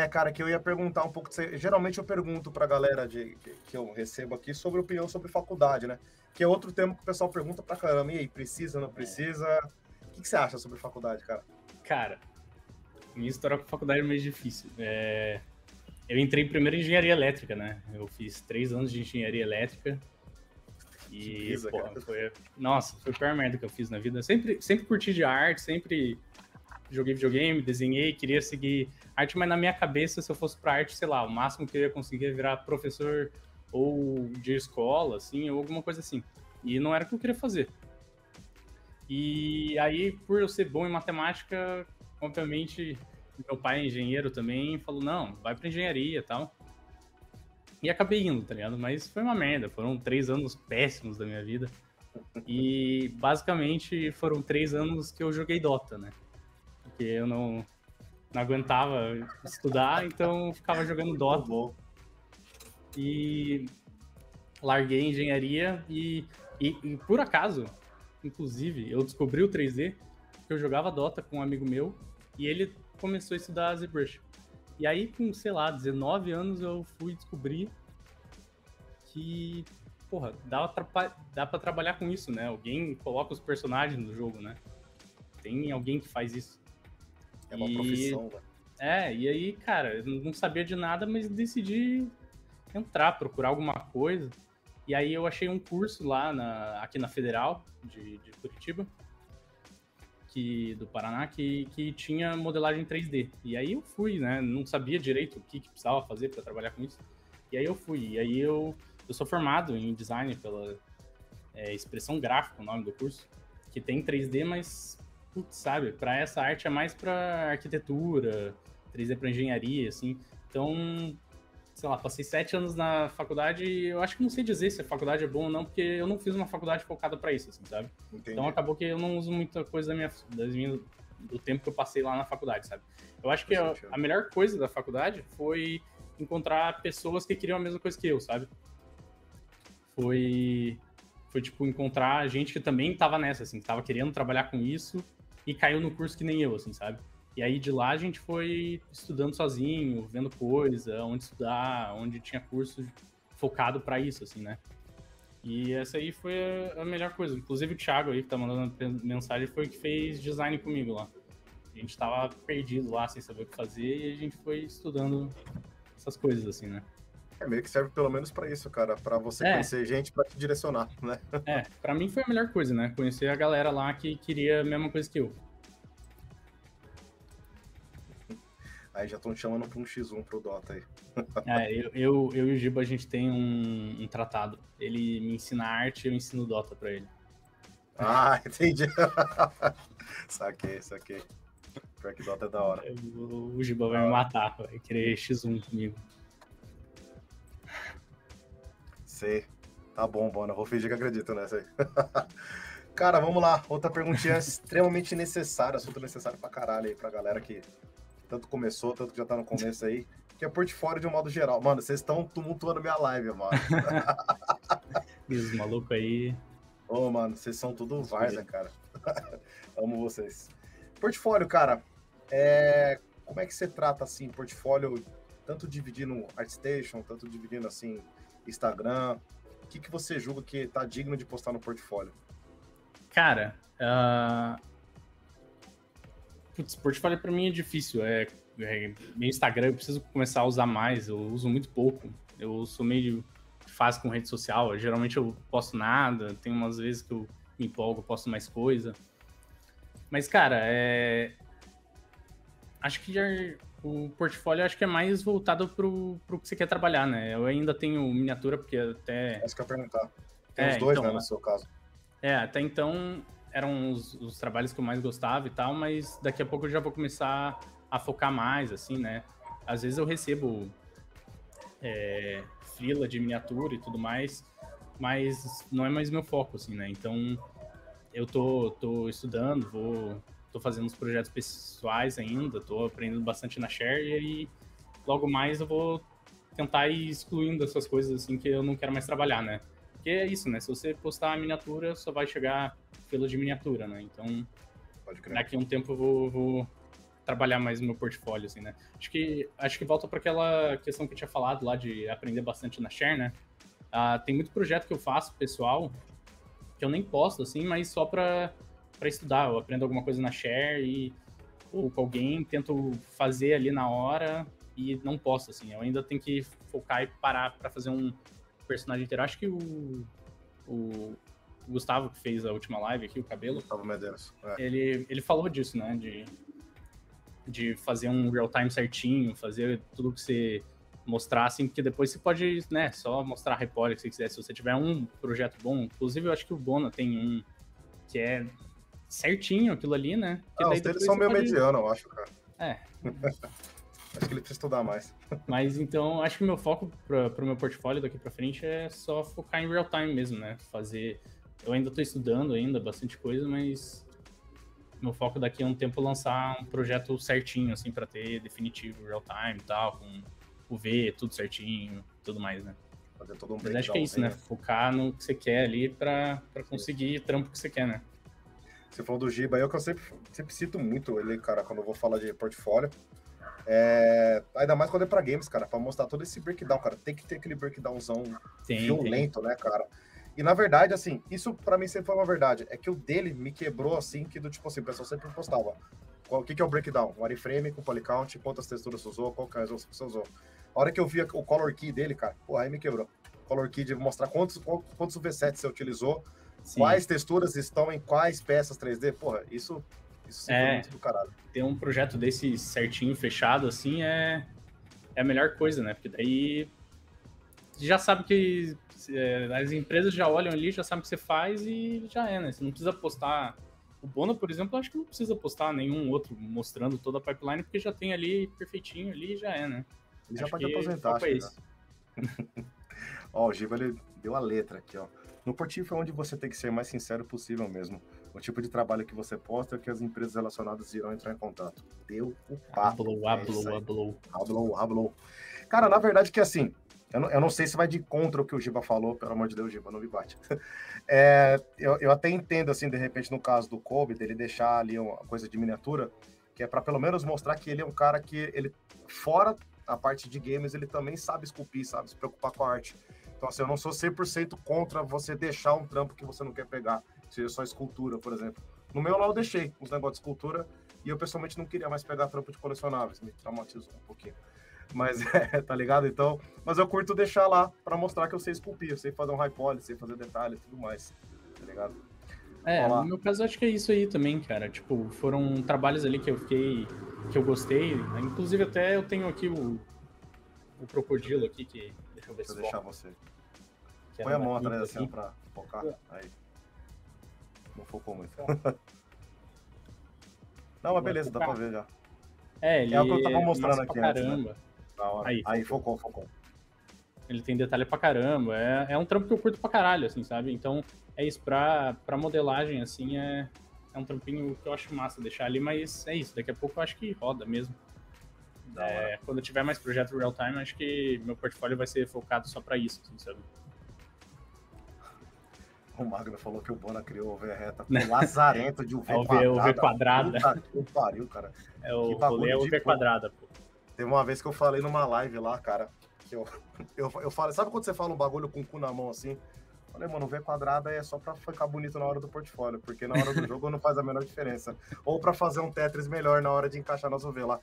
cara, que eu ia perguntar um pouco. De... Geralmente eu pergunto pra galera de, que, que eu recebo aqui sobre opinião sobre faculdade, né? Que é outro tema que o pessoal pergunta pra caramba. E aí, precisa, não precisa? O que, que você acha sobre faculdade, cara? Cara, minha história com faculdade é meio difícil. É... Eu entrei primeiro em engenharia elétrica, né? Eu fiz três anos de engenharia elétrica. E, porra, foi... Nossa, foi a pior merda que eu fiz na vida. Sempre, sempre curti de arte, sempre joguei videogame, desenhei, queria seguir arte, mas na minha cabeça, se eu fosse para arte, sei lá, o máximo que eu ia conseguir é virar professor ou de escola, assim, ou alguma coisa assim. E não era o que eu queria fazer. E aí, por eu ser bom em matemática, obviamente, meu pai é engenheiro também, falou, não, vai para engenharia e tal. E acabei indo, tá ligado? Mas foi uma merda, foram três anos péssimos da minha vida. E basicamente foram três anos que eu joguei Dota, né? Porque eu não, não aguentava estudar, então ficava jogando Dota. E larguei engenharia e, e, e, por acaso, inclusive, eu descobri o 3D que eu jogava Dota com um amigo meu e ele começou a estudar ZBrush. E aí, com, sei lá, 19 anos, eu fui descobrir que, porra, dá, dá pra trabalhar com isso, né? Alguém coloca os personagens no jogo, né? Tem alguém que faz isso. É uma e... profissão, velho. É, e aí, cara, eu não sabia de nada, mas decidi entrar, procurar alguma coisa. E aí eu achei um curso lá na, aqui na Federal de, de Curitiba, que, do Paraná, que, que tinha modelagem 3D. E aí eu fui, né? Não sabia direito o que, que precisava fazer para trabalhar com isso. E aí eu fui. E aí eu, eu sou formado em design pela é, expressão gráfica, o nome do curso, que tem 3D, mas sabe, para essa arte é mais para arquitetura, 3D para engenharia, assim. Então, sei lá, passei sete anos na faculdade e eu acho que não sei dizer se a faculdade é boa ou não, porque eu não fiz uma faculdade focada para isso, assim, sabe? Entendi. Então acabou que eu não uso muita coisa da minha, das minhas, do tempo que eu passei lá na faculdade, sabe? Eu acho que a, a melhor coisa da faculdade foi encontrar pessoas que queriam a mesma coisa que eu, sabe? Foi foi tipo encontrar gente que também tava nessa assim, que tava querendo trabalhar com isso e caiu no curso que nem eu, assim, sabe? E aí de lá a gente foi estudando sozinho, vendo coisa, onde estudar, onde tinha curso focado para isso, assim, né? E essa aí foi a melhor coisa. Inclusive o Thiago aí, que tá mandando mensagem, foi o que fez design comigo lá. A gente tava perdido lá, sem saber o que fazer, e a gente foi estudando essas coisas, assim, né? É meio que serve pelo menos para isso, cara, para você é. conhecer gente para te direcionar, né? É, para mim foi a melhor coisa, né? Conhecer a galera lá que queria a mesma coisa que eu. Aí já estão chamando para um X1 pro Dota aí. É, eu, eu, eu e o Giba, a gente tem um, um tratado. Ele me ensina arte eu ensino Dota para ele. Ah, entendi. saquei, saquei. Pior que Dota é da hora. O, o Giba vai me matar, vai querer X1 comigo. Sei. Tá bom, Bona. Vou fingir que acredito nessa aí. Cara, vamos lá. Outra perguntinha extremamente necessária, assunto necessário pra caralho aí pra galera que tanto começou, tanto que já tá no começo aí, que é portfólio de um modo geral. Mano, vocês estão tumultuando minha live, mano. Os malucos aí. Ô, mano, vocês são tudo Varza, cara. Amo vocês. Portfólio, cara. É... Como é que você trata, assim, portfólio, tanto dividindo ArtStation, tanto dividindo, assim, Instagram? O que, que você julga que tá digno de postar no portfólio? Cara, uh... Putz, portfólio pra mim é difícil. É, é, meu Instagram eu preciso começar a usar mais, eu uso muito pouco. Eu sou meio fácil com rede social. Geralmente eu posto nada, tem umas vezes que eu me empolgo, posto mais coisa. Mas, cara, é... acho que já... o portfólio acho que é mais voltado pro, pro que você quer trabalhar, né? Eu ainda tenho miniatura, porque até. Acho que eu perguntar. Tem é, os dois, então, né, no seu caso. É, até então eram os, os, trabalhos que eu mais gostava e tal, mas daqui a pouco eu já vou começar a focar mais, assim, né? Às vezes eu recebo é, fila de miniatura e tudo mais, mas não é mais meu foco, assim, né? Então eu tô, tô estudando, vou, tô fazendo uns projetos pessoais ainda, tô aprendendo bastante na Share e logo mais eu vou tentar ir excluindo essas coisas assim que eu não quero mais trabalhar, né? Porque é isso, né? Se você postar a miniatura, só vai chegar fila de miniatura, né? Então, daqui a um tempo eu vou, vou, trabalhar mais no meu portfólio, assim, né? Acho que, acho que volta para aquela questão que eu tinha falado lá de aprender bastante na Share, né? Uh, tem muito projeto que eu faço, pessoal, que eu nem posto, assim, mas só para estudar. Eu aprendo alguma coisa na Share e ou com alguém, tento fazer ali na hora e não posto, assim. Eu ainda tenho que focar e parar para fazer um personagem inteiro. Acho que o, o Gustavo, que fez a última live aqui, o cabelo. Gustavo Medeiros. É. Ele, ele falou disso, né? De, de fazer um real time certinho, fazer tudo que você mostrar, assim, porque depois você pode, né, só mostrar a repórter que você quiser, se você tiver um projeto bom. Inclusive, eu acho que o Bona tem um que é certinho aquilo ali, né? Que ah, os deles são meio pode... mediano, eu acho, cara. É. Acho que ele precisa estudar mais. Mas então, acho que o meu foco para o meu portfólio daqui para frente é só focar em real time mesmo, né? Fazer. Eu ainda estou estudando ainda bastante coisa, mas meu foco daqui a um tempo é lançar um projeto certinho, assim, para ter definitivo real time e tal, com o V, tudo certinho, tudo mais, né? Fazer todo um Mas acho que é isso, né? Focar no que você quer ali para conseguir o trampo que você quer, né? Você falou do Giba, eu que eu sempre, sempre cito muito ele, cara, quando eu vou falar de portfólio. É, ainda mais quando é pra games, cara, pra mostrar todo esse breakdown, cara. Tem que ter aquele breakdownzão tem, violento, tem. né, cara? E na verdade, assim, isso para mim sempre foi uma verdade. É que o dele me quebrou assim, que do tipo assim, o pessoal sempre postava. O que, que é o breakdown? O wireframe com polycount, quantas texturas você usou, qual que é você usou. A hora que eu vi o color key dele, cara, pô, aí me quebrou. Color key de mostrar quantos, quantos V7 você utilizou, Sim. quais texturas estão em quais peças 3D. Porra, isso isso é, muito do caralho. Ter um projeto desse certinho, fechado, assim, é, é a melhor coisa, né? Porque daí já sabe que é, as empresas já olham ali, já sabem o que você faz e já é, né? Você não precisa postar. O Bono, por exemplo, acho que não precisa postar nenhum outro mostrando toda a pipeline, porque já tem ali perfeitinho ali e já é, né? Ele já pode aposentar, acho é Ó, o Giba, ele deu a letra aqui, ó. No portfólio é onde você tem que ser mais sincero possível mesmo o tipo de trabalho que você posta que as empresas relacionadas irão entrar em contato. Deu o papo. Hablou, é hablou. Hablou, hablou. Cara, na verdade que assim, eu não, eu não, sei se vai de contra o que o Giba falou, pelo amor de Deus, Giba, não me bate. É, eu, eu, até entendo, assim, de repente, no caso do Kobe, dele deixar ali uma coisa de miniatura, que é para pelo menos mostrar que ele é um cara que, ele fora a parte de games, ele também sabe esculpir, sabe se preocupar com a arte. Então, assim, eu não sou 100% contra você deixar um trampo que você não quer pegar seja só escultura, por exemplo. No meu lá eu deixei os negócios de escultura e eu pessoalmente não queria mais pegar trampo de colecionáveis, me traumatizou um pouquinho. Mas é, tá ligado? Então, mas eu curto deixar lá para mostrar que eu sei esculpir, eu sei fazer um high poly, sei fazer detalhes e tudo mais. Tá ligado? É, no meu caso acho que é isso aí também, cara. Tipo, foram trabalhos ali que eu fiquei que eu gostei. Inclusive até eu tenho aqui o o crocodilo aqui que deixa eu ver se eu deixar você. Põe a mão atrás assim para focar. Aí. Não focou muito. Não, mas beleza, dá pra ver já. É, ele É o que eu tava mostrando massa aqui pra antes, né? caramba. Aí, Aí, focou, focou. Ele tem detalhe pra caramba. É, é um trampo que eu curto pra caralho, assim, sabe? Então, é isso. Pra, pra modelagem, assim, é, é um trampinho que eu acho massa deixar ali, mas é isso. Daqui a pouco eu acho que roda mesmo. É, quando eu tiver mais projeto real time, acho que meu portfólio vai ser focado só pra isso, assim, sabe? O Magno falou que o Bona criou o V reta. O lazarento de um V É o V- quadrada. o V quadrada. Puta que pariu, cara. É o rolê é o V quadrada, pô. Teve uma vez que eu falei numa live lá, cara, que eu, eu, eu falei, sabe quando você fala um bagulho com o cu na mão assim? Falei, mano, o V quadrada é só pra ficar bonito na hora do portfólio, porque na hora do jogo não faz a menor diferença. Ou pra fazer um Tetris melhor na hora de encaixar nas UV lá.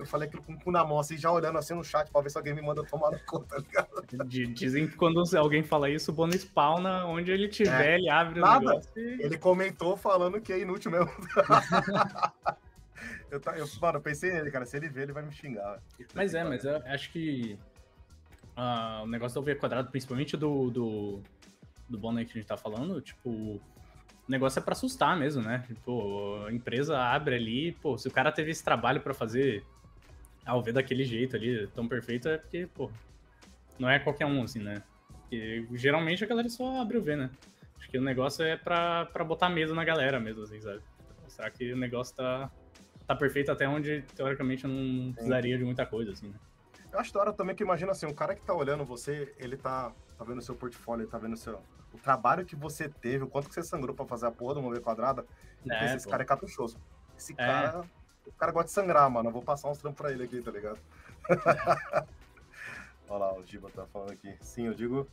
Eu falei aquilo com o cu na mão, assim, já olhando assim no chat pra ver se alguém me manda tomar no cu, tá ligado? Dizem que quando alguém fala isso, o Bono spawna onde ele tiver, ele abre o É. Nada. negócio e... Ele comentou falando que é inútil mesmo. eu, eu, mano, eu pensei nele, cara. Se ele ver, ele vai me xingar. Mas é, mas eu acho que ah, o negócio do V quadrado, principalmente do, do, do Bono aí que a gente tá falando, tipo, o negócio é pra assustar mesmo, né? Tipo, a empresa abre ali, pô, se o cara teve esse trabalho pra fazer ao ver daquele jeito ali, tão perfeito, é porque, pô, não é qualquer um, assim, né? Porque geralmente a galera só abre o V, né? Acho que o negócio é pra, pra botar medo na galera mesmo, assim, sabe? Mostrar que o negócio tá, tá perfeito até onde, teoricamente, eu não precisaria de muita coisa, assim, né? Eu acho da hora também que imagina assim, o cara que tá olhando você, ele tá, tá vendo o seu portfólio, ele tá vendo o seu. O trabalho que você teve, o quanto que você sangrou pra fazer a porra do mover quadrada. ele pensa, esse pô. cara é caprichoso. Esse É. cara. O cara gosta de sangrar, mano. Eu vou passar uns trampos pra ele aqui, tá ligado? Olha lá, o Giba tá falando aqui. Sim, eu digo.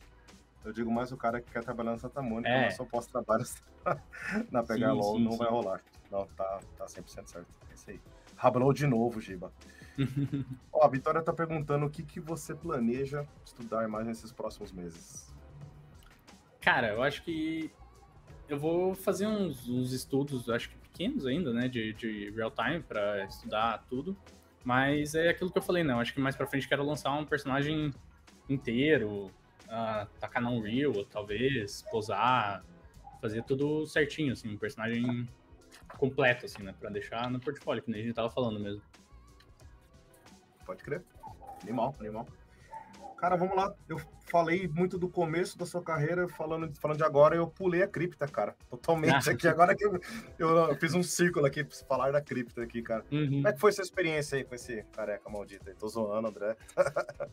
Eu digo mais o cara que quer trabalhar na Santa Mônica, É. mas só posso trabalhar na pegar Sim, LOL, sim, não sim. vai rolar. Não, tá, tá 100% certo. É isso aí. Rablou de novo, Giba. Ó, a Vitória tá perguntando o que, que você planeja estudar mais nesses próximos meses. Cara, eu acho que eu vou fazer uns, uns estudos, acho que pequenos ainda, né, de, de real time pra estudar tudo. Mas é aquilo que eu falei, né? Eu acho que mais pra frente quero lançar um personagem inteiro, ah, tacar na Unreal, talvez, posar, fazer tudo certinho, assim, um personagem completo, assim, né? Pra deixar no portfólio, que nem a gente tava falando mesmo. Pode crer. Animal, animal. Cara, vamos lá. Eu falei muito do começo da sua carreira, falando, falando de agora, eu pulei a cripta, cara. Totalmente Ah. aqui. Agora que eu, eu fiz um círculo aqui pra falar da cripta aqui, cara. Uhum. Como é que foi sua experiência aí com esse careca maldito aí? Tô zoando, André.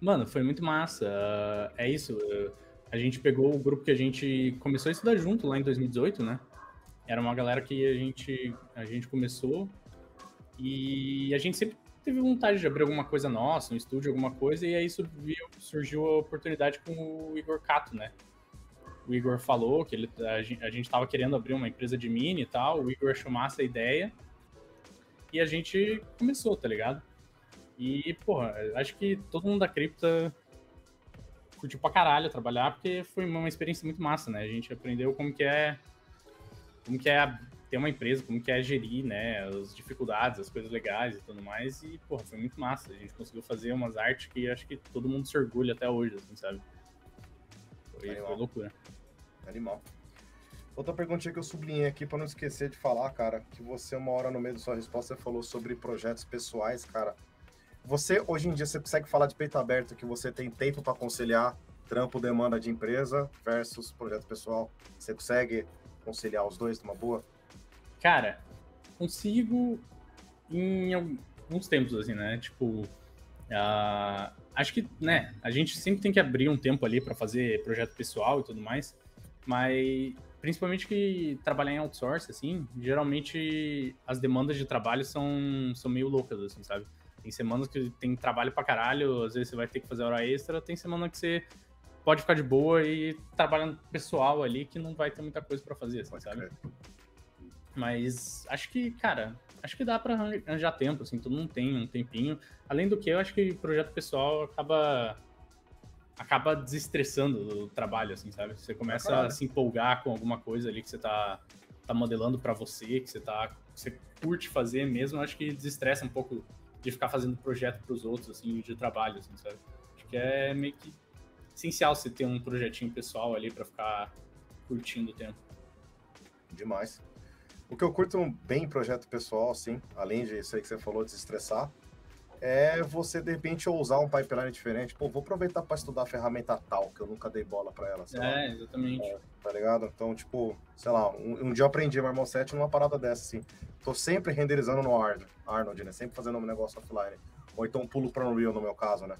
Mano, foi muito massa. Ah, É isso. eh, A gente pegou o grupo que a gente começou a estudar junto lá em 2018, né? Era uma galera que a gente, a gente começou e a gente sempre teve vontade de abrir alguma coisa nossa, um estúdio, alguma coisa, e aí surgiu, surgiu a oportunidade com o Igor Cato, né? O Igor falou que ele, a, gente, a gente tava querendo abrir uma empresa de mini e tal, o Igor achou massa a ideia e a gente começou, tá ligado? E, porra, acho que todo mundo da cripta curtiu pra caralho trabalhar, porque foi uma experiência muito massa, né? A gente aprendeu como que é como que é ter uma empresa, como que é gerir, né, as dificuldades, as coisas legais e tudo mais, e, porra, foi muito massa. A gente conseguiu fazer umas artes que acho que todo mundo se orgulha até hoje, assim, sabe? Foi, foi loucura. Animal. Outra perguntinha que eu sublinhei aqui pra não esquecer de falar, cara, que você, uma hora no meio da sua resposta, você falou sobre projetos pessoais, cara. Você, hoje em dia, você consegue falar de peito aberto que você tem tempo pra conciliar trampo, demanda de empresa versus projeto pessoal? Você consegue conciliar os dois numa boa? Cara, consigo em alguns tempos, assim, né? Tipo, ah, acho que, né, a gente sempre tem que abrir um tempo ali pra fazer projeto pessoal e tudo mais, mas principalmente que trabalhar em outsource, assim, geralmente as demandas de trabalho são, são meio loucas, assim, sabe? Tem semanas que tem trabalho pra caralho, às vezes você vai ter que fazer hora extra, tem semana que você pode ficar de boa e trabalhando pessoal ali que não vai ter muita coisa pra fazer, assim, sabe? Mas acho que, cara, acho que dá pra arranjar tempo, assim, todo mundo tem um tempinho. Além do que, eu acho que projeto pessoal acaba acaba desestressando o trabalho, assim, sabe? Você começa caralho. a se empolgar com alguma coisa ali que você tá, tá modelando pra você, que você tá que você curte fazer mesmo, eu acho que desestressa um pouco de ficar fazendo projeto pros outros, assim, de trabalho, assim, sabe? Acho que é meio que essencial você ter um projetinho pessoal ali pra ficar curtindo o tempo. Demais. O que eu curto bem em projeto pessoal, assim, além disso aí que você falou, de se estressar, é você, de repente, ousar um pipeline diferente. Pô, vou aproveitar para estudar a ferramenta tal, que eu nunca dei bola para ela. é, exatamente. É, tá ligado? Então, tipo, sei lá, um, um dia eu aprendi Marmoset numa parada dessa, assim. Tô sempre renderizando no Arnold, Arnold, né? Sempre fazendo um negócio offline. Ou então pulo para Unreal, no meu caso, né?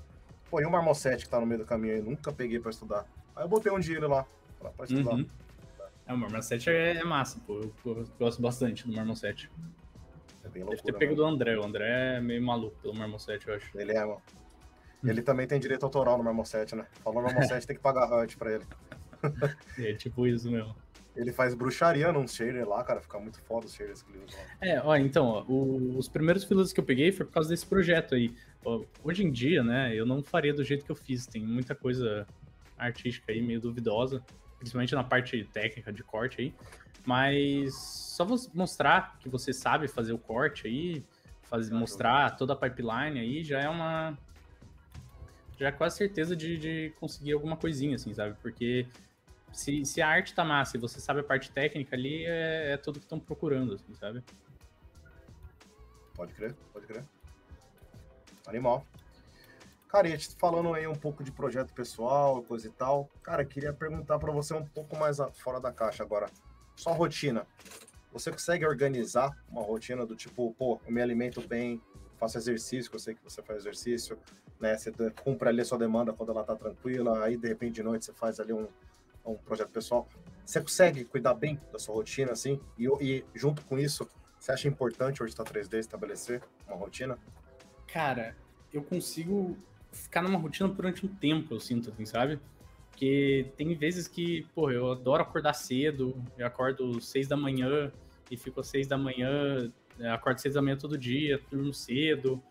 Pô, e o Marmoset que tá no meio do caminho aí, nunca peguei para estudar. Aí eu botei um dinheiro lá pra, estudar. Uhum. É, o Marmoset é, é massa, pô. Eu, eu, gosto bastante do Marmoset. É bem loucura, Deve ter pego do André. O André é meio maluco pelo Marmoset, eu acho. Ele é, mano. Ele também tem direito autoral no Marmoset, né? Falou Marmoset, tem que pagar royalties pra ele. é tipo isso mesmo. Ele faz bruxaria num shader lá, cara. Fica muito foda os shaders que ele usa lá. É, ó, então, ó, o, os primeiros filas que eu peguei foi por causa desse projeto aí. Ó, hoje em dia, né, eu não faria do jeito que eu fiz. Tem muita coisa artística aí, meio duvidosa principalmente na parte técnica de corte aí. Mas só mostrar que você sabe fazer o corte aí, fazer, mostrar toda a pipeline aí, já é uma. Já é quase certeza de, de conseguir alguma coisinha, assim, sabe? Porque se, se a arte tá massa e você sabe a parte técnica ali, é, é tudo que estão procurando, assim, sabe? Pode crer, pode crer. Animal. Cara, e falando aí um pouco de projeto pessoal, coisa e tal, cara, queria perguntar para você um pouco mais fora da caixa agora. Sua rotina. Você consegue organizar uma rotina do tipo, pô, eu me alimento bem, faço exercício, que eu sei que você faz exercício, né? Você cumpre ali a sua demanda quando ela tá tranquila, aí de repente de noite você faz ali um, um projeto pessoal. Você consegue cuidar bem da sua rotina, assim? E, e junto com isso, você acha importante hoje estar 3D estabelecer uma rotina? Cara, eu consigo ficar numa rotina durante um tempo, eu sinto, assim, sabe? Porque tem vezes que, pô, eu adoro acordar cedo, eu acordo seis da manhã e fico às seis da manhã, acordo seis da manhã todo dia, durmo cedo.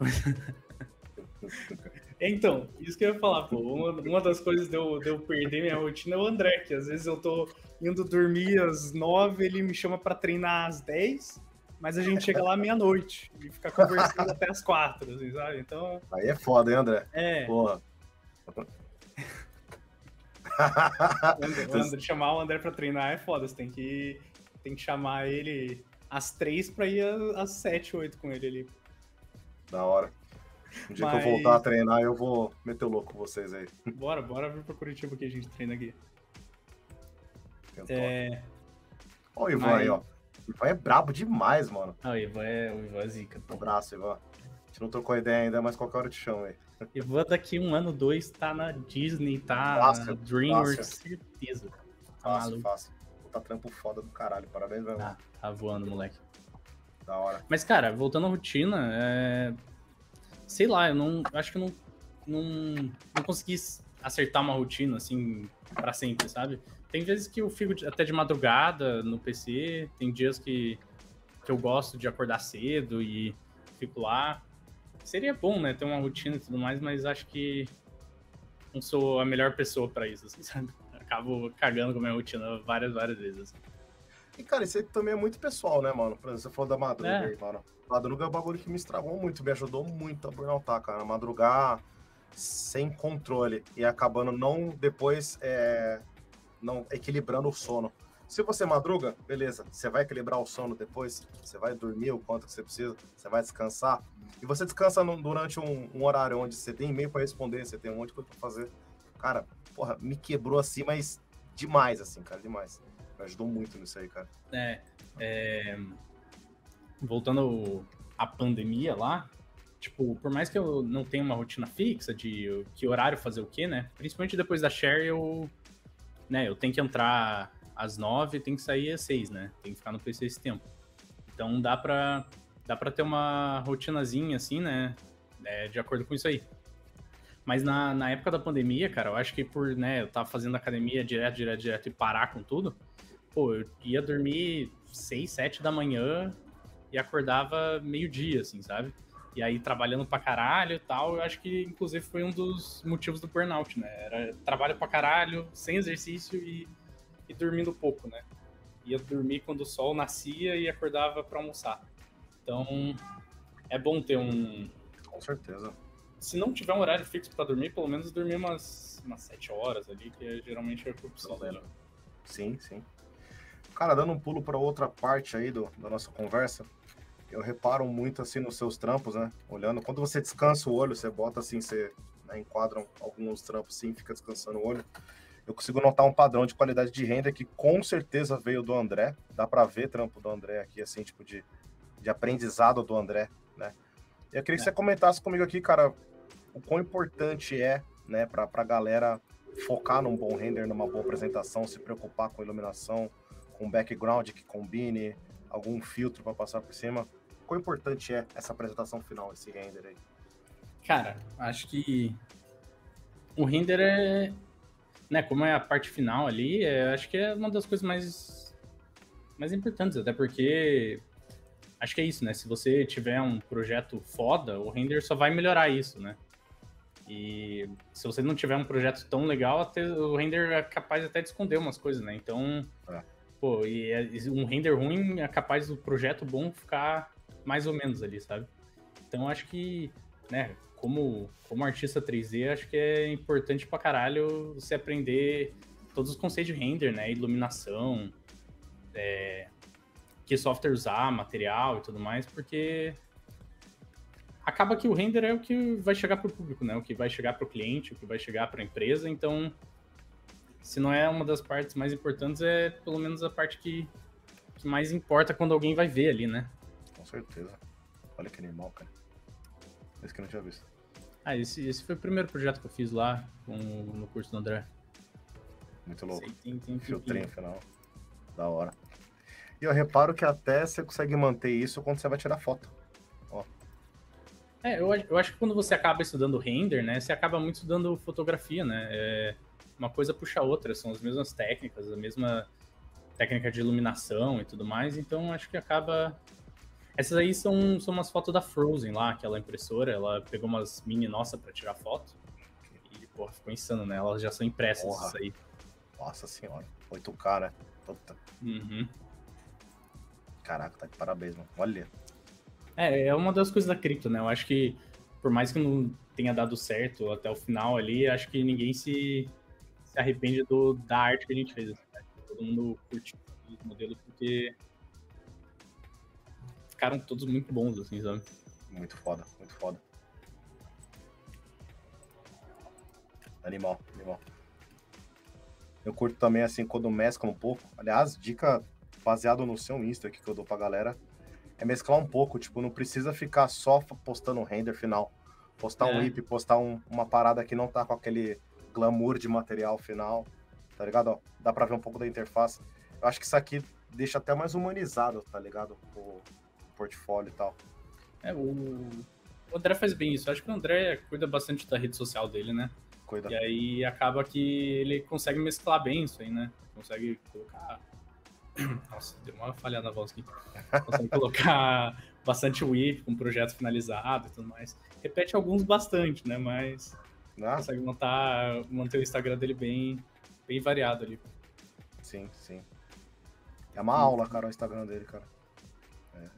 então, isso que eu ia falar, pô, uma, uma das coisas de eu, de eu perder minha rotina é o André, que às vezes eu tô indo dormir às nove, ele me chama para treinar às dez, mas a gente chega lá meia-noite e fica conversando até as quatro, assim, sabe? Então. Aí é foda, hein, André? É. Porra. André, André, chamar o André pra treinar é foda. Você tem que, tem que chamar ele às três pra ir às sete, oito com ele ali. Da hora. Um dia Mas... que eu voltar a treinar, eu vou meter o louco com vocês aí. Bora, bora vir pra Curitiba que a gente treina aqui. É... Olha o Ivan aí, ó. O Ivan é brabo demais, mano. Ah, o Ivan é, o Ivan é zica. Um abraço, Ivan. A gente não trocou ideia ainda, mas qualquer hora eu te chamo aí. Ivan daqui um ano, dois, tá na Disney, tá fácil, na DreamWorks, certeza. Tá fácil, maluco. fácil. Puta trampo foda do caralho, parabéns, velho. Tá, tá voando, moleque. Da hora. Mas, cara, voltando à rotina, é... sei lá, eu não. Acho que eu não, não, não consegui acertar uma rotina, assim, para sempre, sabe? Tem vezes que eu fico até de madrugada no PC, tem dias que, que eu gosto de acordar cedo e fico lá. Seria bom, né, ter uma rotina e tudo mais, mas acho que não sou a melhor pessoa para isso, assim, sabe? Acabo cagando com a minha rotina várias, várias vezes. Assim. E, cara, isso aí também é muito pessoal, né, mano? Por exemplo, você falou da madruga é. aí, mano. Madruga é um bagulho que me estragou muito, me ajudou muito a burnoutar, cara. Madrugar sem controle e acabando não depois é, não equilibrando o sono. Se você madruga, beleza, você vai equilibrar o sono depois, você vai dormir o quanto que você precisa, você vai descansar. E você descansa no, durante um, um, horário onde você tem e-mail para responder, você tem um monte de coisa para fazer. Cara, porra, me quebrou assim, mas demais, assim, cara, demais. Me ajudou muito nisso aí, cara. É, é... voltando à pandemia lá, tipo, por mais que eu não tenha uma rotina fixa de que horário fazer o quê, né? Principalmente depois da share, eu né, eu tenho que entrar às nove, tem que sair às seis, né? Tem que ficar no PC esse tempo. Então dá pra, dá pra ter uma rotinazinha assim, né? É, de acordo com isso aí. Mas na, na época da pandemia, cara, eu acho que por, né, eu tava fazendo academia direto, direto, direto e parar com tudo, pô, eu ia dormir seis, sete da manhã e acordava meio-dia, assim, sabe? E aí, trabalhando pra caralho e tal, eu acho que, inclusive, foi um dos motivos do burnout, né? Era trabalho pra caralho, sem exercício e, e dormindo pouco, né? Ia dormir quando o sol nascia e acordava para almoçar. Então, é bom ter um... Com certeza. Se não tiver um horário fixo para dormir, pelo menos dormir umas, umas sete horas ali, que é, geralmente é o que eu preciso. Sim, sim. Cara, dando um pulo para outra parte aí do, da nossa conversa, eu reparo muito assim nos seus trampos, né? Olhando, quando você descansa o olho, você bota assim, você né, enquadra alguns trampos assim, fica descansando o olho. Eu consigo notar um padrão de qualidade de renda que com certeza veio do André. Dá para ver trampo do André aqui, assim, tipo de, de aprendizado do André, né? E eu queria que você comentasse comigo aqui, cara, o quão importante é, né, para a galera focar num bom render, numa boa apresentação, se preocupar com iluminação, com background que combine, algum filtro para passar por cima. Quão importante é essa apresentação final, esse render aí? Cara, acho que o render é, né, como é a parte final ali, é, acho que é uma das coisas mais mais importantes, até porque acho que é isso, né? Se você tiver um projeto foda, o render só vai melhorar isso, né? E se você não tiver um projeto tão legal, até, o render é capaz até de esconder umas coisas, né? Então, é. Pô, e é, um render ruim é capaz do projeto bom ficar mais ou menos ali, sabe? Então, acho que, né, como, como artista 3D, acho que é importante pra caralho você aprender todos os conceitos de render, né? Iluminação, é, que software usar, material e tudo mais, porque acaba que o render é o que vai chegar para o público, né? O que vai chegar para o cliente, o que vai chegar para a empresa. Então, se não é uma das partes mais importantes, é pelo menos a parte que, que mais importa quando alguém vai ver ali, né? Com certeza. Olha que animal, cara. Esse que eu não tinha visto. Ah, esse, esse foi o primeiro projeto que eu fiz lá com, no curso do André. Muito louco. Tem, tem Filtrinho final. Da hora. E eu reparo que até você consegue manter isso quando você vai tirar foto. É, eu, eu acho que quando você acaba estudando render, né, você acaba muito estudando fotografia, né? É, uma coisa puxa a outra, são as mesmas técnicas, a mesma técnica de iluminação e tudo mais, então acho que acaba. Essas aí são, são umas fotos da Frozen lá, aquela impressora, ela pegou umas mini nossa para tirar foto. E, porra, ficou insano, né? Elas já são impressas porra. isso aí. Nossa senhora, 8K, né? Puta. Uhum. Caraca, tá de parabéns, mano. Olha. É, é uma das coisas da cripto, né? Eu acho que, por mais que não tenha dado certo até o final ali, acho que ninguém se, se arrepende do, da arte que a gente fez. Né? Todo mundo curtiu os modelos porque ficaram todos muito bons, assim, sabe? Muito foda, muito foda. Animal, animal. Eu curto também, assim, quando mescla um pouco. Aliás, dica baseado no seu Insta aqui que eu dou pra galera é mesclar um pouco, tipo, não precisa ficar só postando um render final. Postar é. um whip, postar um, uma parada que não tá com aquele glamour de material final, tá ligado? Ó, dá pra ver um pouco da interface. Eu acho que isso aqui deixa até mais humanizado, tá ligado? O portfólio e tal. É, o... o André faz bem isso. Eu acho que o André cuida bastante da rede social dele, né? Cuida. E aí acaba que ele consegue mesclar bem isso aí, né? Consegue colocar nossa, deu uma falha na voz aqui. Consegue colocar bastante whip com projeto finalizado e tudo mais. Repete alguns bastante, né? Mas ah. consegue montar, manter o Instagram dele bem, bem variado ali. Sim, sim. É uma aula, cara, o Instagram dele, cara. É.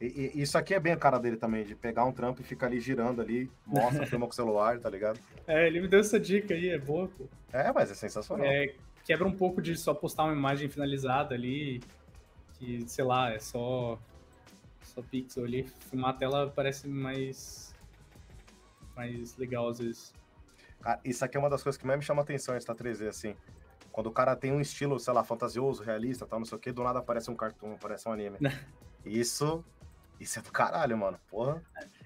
E, e, isso aqui é bem a cara dele também, de pegar um trampo e ficar ali girando ali, mostra, filma com o celular, tá ligado? É, ele me deu essa dica aí, é boa, pô. É, mas é sensacional. É, quebra um pouco de só postar uma imagem finalizada ali, que, sei lá, é só, só pixel ali. Filmar a tela parece mais, mais legal às vezes. Cara, isso aqui é uma das coisas que mais me chama atenção, essa 3D, assim. Quando o cara tem um estilo, sei lá, fantasioso, realista, tal, não sei o que, do nada aparece um cartoon, aparece um anime. isso, isso é do caralho, mano. Porra.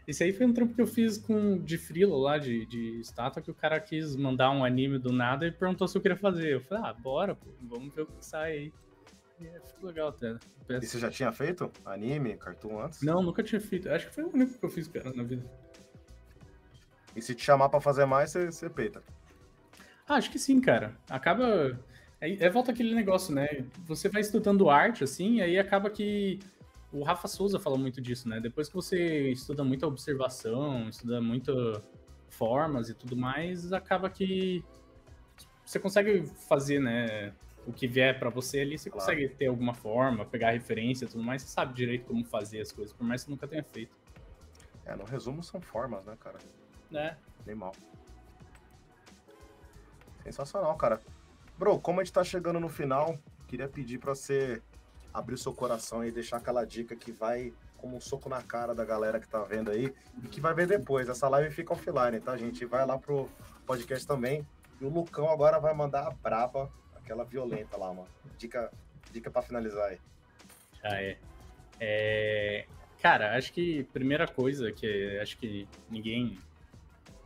Esse aí foi um trampo que eu fiz com de frilo lá, de, de estátua, que o cara quis mandar um anime do nada e perguntou se eu queria fazer. Eu falei, ah, bora, pô, vamos ver o que sai aí. E é, ficou legal até. E você já tinha feito anime, cartoon antes? Não, nunca tinha feito. Acho que foi o único que eu fiz, cara, na vida. E se te chamar para fazer mais, você, você peita? Ah, acho que sim, cara. Acaba. É, é volta aquele negócio, né? Você vai estudando arte, assim, aí acaba que o Rafa Souza fala muito disso, né? Depois que você estuda muita observação, estuda muito formas e tudo mais, acaba que você consegue fazer, né? O que vier para você ali, você claro. consegue ter alguma forma, pegar referência e tudo mais, você sabe direito como fazer as coisas, por mais que você nunca tenha feito. É, no resumo são formas, né, cara? Né? Nem mal. Sensacional, cara. Bro, como a gente tá chegando no final, queria pedir para você abrir o seu coração e deixar aquela dica que vai como um soco na cara da galera que tá vendo aí e que vai ver depois. Essa live fica offline, tá, gente? Vai lá pro podcast também. E o Lucão agora vai mandar a braba, aquela violenta lá, mano. Dica, dica para finalizar aí. Ah, é. é. Cara, acho que primeira coisa que acho que ninguém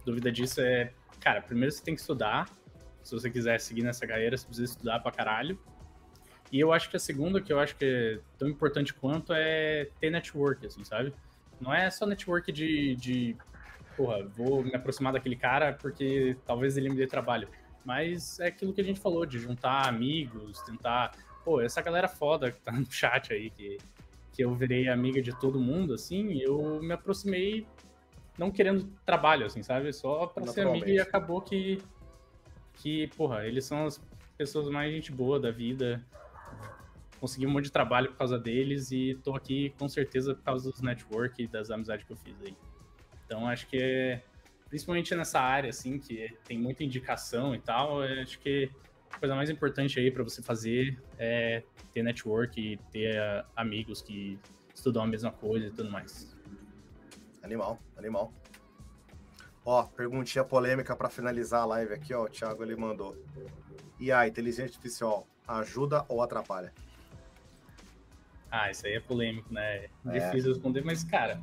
dúvida disso é, cara, primeiro você tem que estudar. Se você quiser seguir nessa carreira, você precisa estudar pra caralho. E eu acho que a segunda, que eu acho que é tão importante quanto, é ter network, assim, sabe? Não é só network de, de porra, vou me aproximar daquele cara porque talvez ele me dê trabalho. Mas é aquilo que a gente falou, de juntar amigos, tentar. Pô, essa galera foda que tá no chat aí, que, que eu virei amiga de todo mundo, assim, eu me aproximei não querendo trabalho, assim, sabe? Só pra ser amiga e acabou que. Que, porra, eles são as pessoas mais gente boa da vida consegui um monte de trabalho por causa deles e tô aqui com certeza por causa dos network e das amizades que eu fiz aí. Então acho que é, principalmente nessa área assim que tem muita indicação e tal, acho que a coisa mais importante aí para você fazer é ter network e ter uh, amigos que estudam a mesma coisa e tudo mais. Animal, animal. Ó, perguntinha polêmica para finalizar a live aqui, ó. O Thiago ele mandou. E a inteligência artificial ajuda ou atrapalha? Ah, isso aí é polêmico, né? É difícil responder, mas, cara,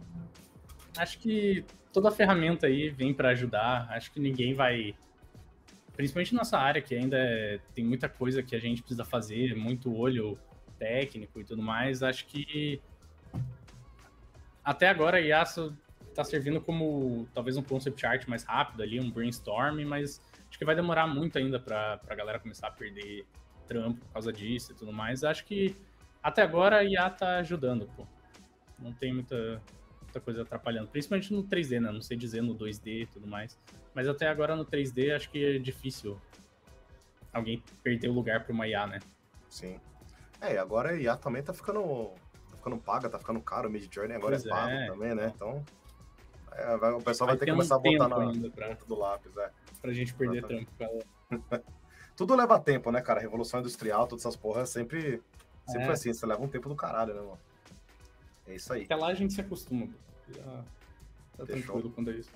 acho que toda a ferramenta aí vem para ajudar. Acho que ninguém vai. Principalmente nossa área, que ainda é... tem muita coisa que a gente precisa fazer, muito olho técnico e tudo mais. Acho que até agora a IASA está servindo como talvez um concept art mais rápido ali, um brainstorm, mas acho que vai demorar muito ainda para a galera começar a perder trampo por causa disso e tudo mais. Acho que até agora a IA tá ajudando, pô. Não tem muita, muita coisa atrapalhando. Principalmente no 3D, né? Não sei dizer no 2D e tudo mais. Mas até agora no 3D acho que é difícil alguém perder o lugar para uma IA, né? Sim. É, e agora a IA também tá ficando, tá ficando paga, tá ficando caro. O Mid Journey agora é pois é pago é. também, né? Então. É, vai, o pessoal vai, vai ter que começar um a botar na, pra, do lápis, é. Pra gente perder ela. Tudo leva tempo, né, cara? Revolução Industrial, todas essas porras sempre Sempre é. foi assim, você leva um tempo do caralho, né, mano? É isso aí. Até lá a gente se acostuma. Já tá tranquilo quando é isso.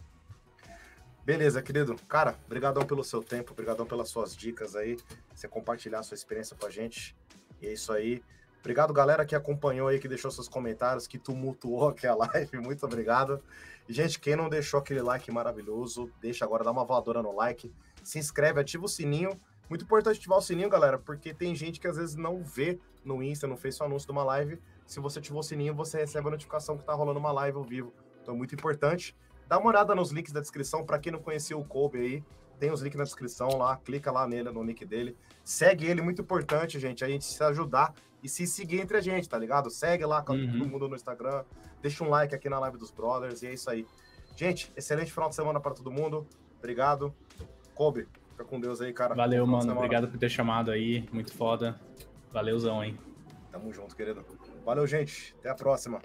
Beleza, querido. Cara, brigadão pelo seu tempo, brigadão pelas suas dicas aí, você compartilhar a sua experiência com a gente. E é isso aí. Obrigado, galera, que acompanhou aí, que deixou seus comentários, que tumultuou aqui a live. Muito obrigado. E, gente, quem não deixou aquele like maravilhoso, deixa agora, dá uma voadora no like, se inscreve, ativa o sininho muito importante ativar o sininho, galera, porque tem gente que às vezes não vê no Insta, não fez o anúncio de uma live. Se você ativou o sininho, você recebe a notificação que tá rolando uma live ao vivo. Então é muito importante. Dá uma olhada nos links da descrição. Para quem não conhecia o Kobe aí, tem os links na descrição lá. Clica lá nele, no link dele. Segue ele, muito importante, gente. A gente se ajudar e se seguir entre a gente, tá ligado? Segue lá uhum. todo mundo no Instagram. Deixa um like aqui na live dos brothers. E é isso aí. Gente, excelente final de semana para todo mundo. Obrigado. Kobe, Fica com Deus aí, cara. Valeu, mano. Obrigado por ter chamado aí. Muito foda. Valeuzão, hein? Tamo junto, querido. Valeu, gente. Até a próxima.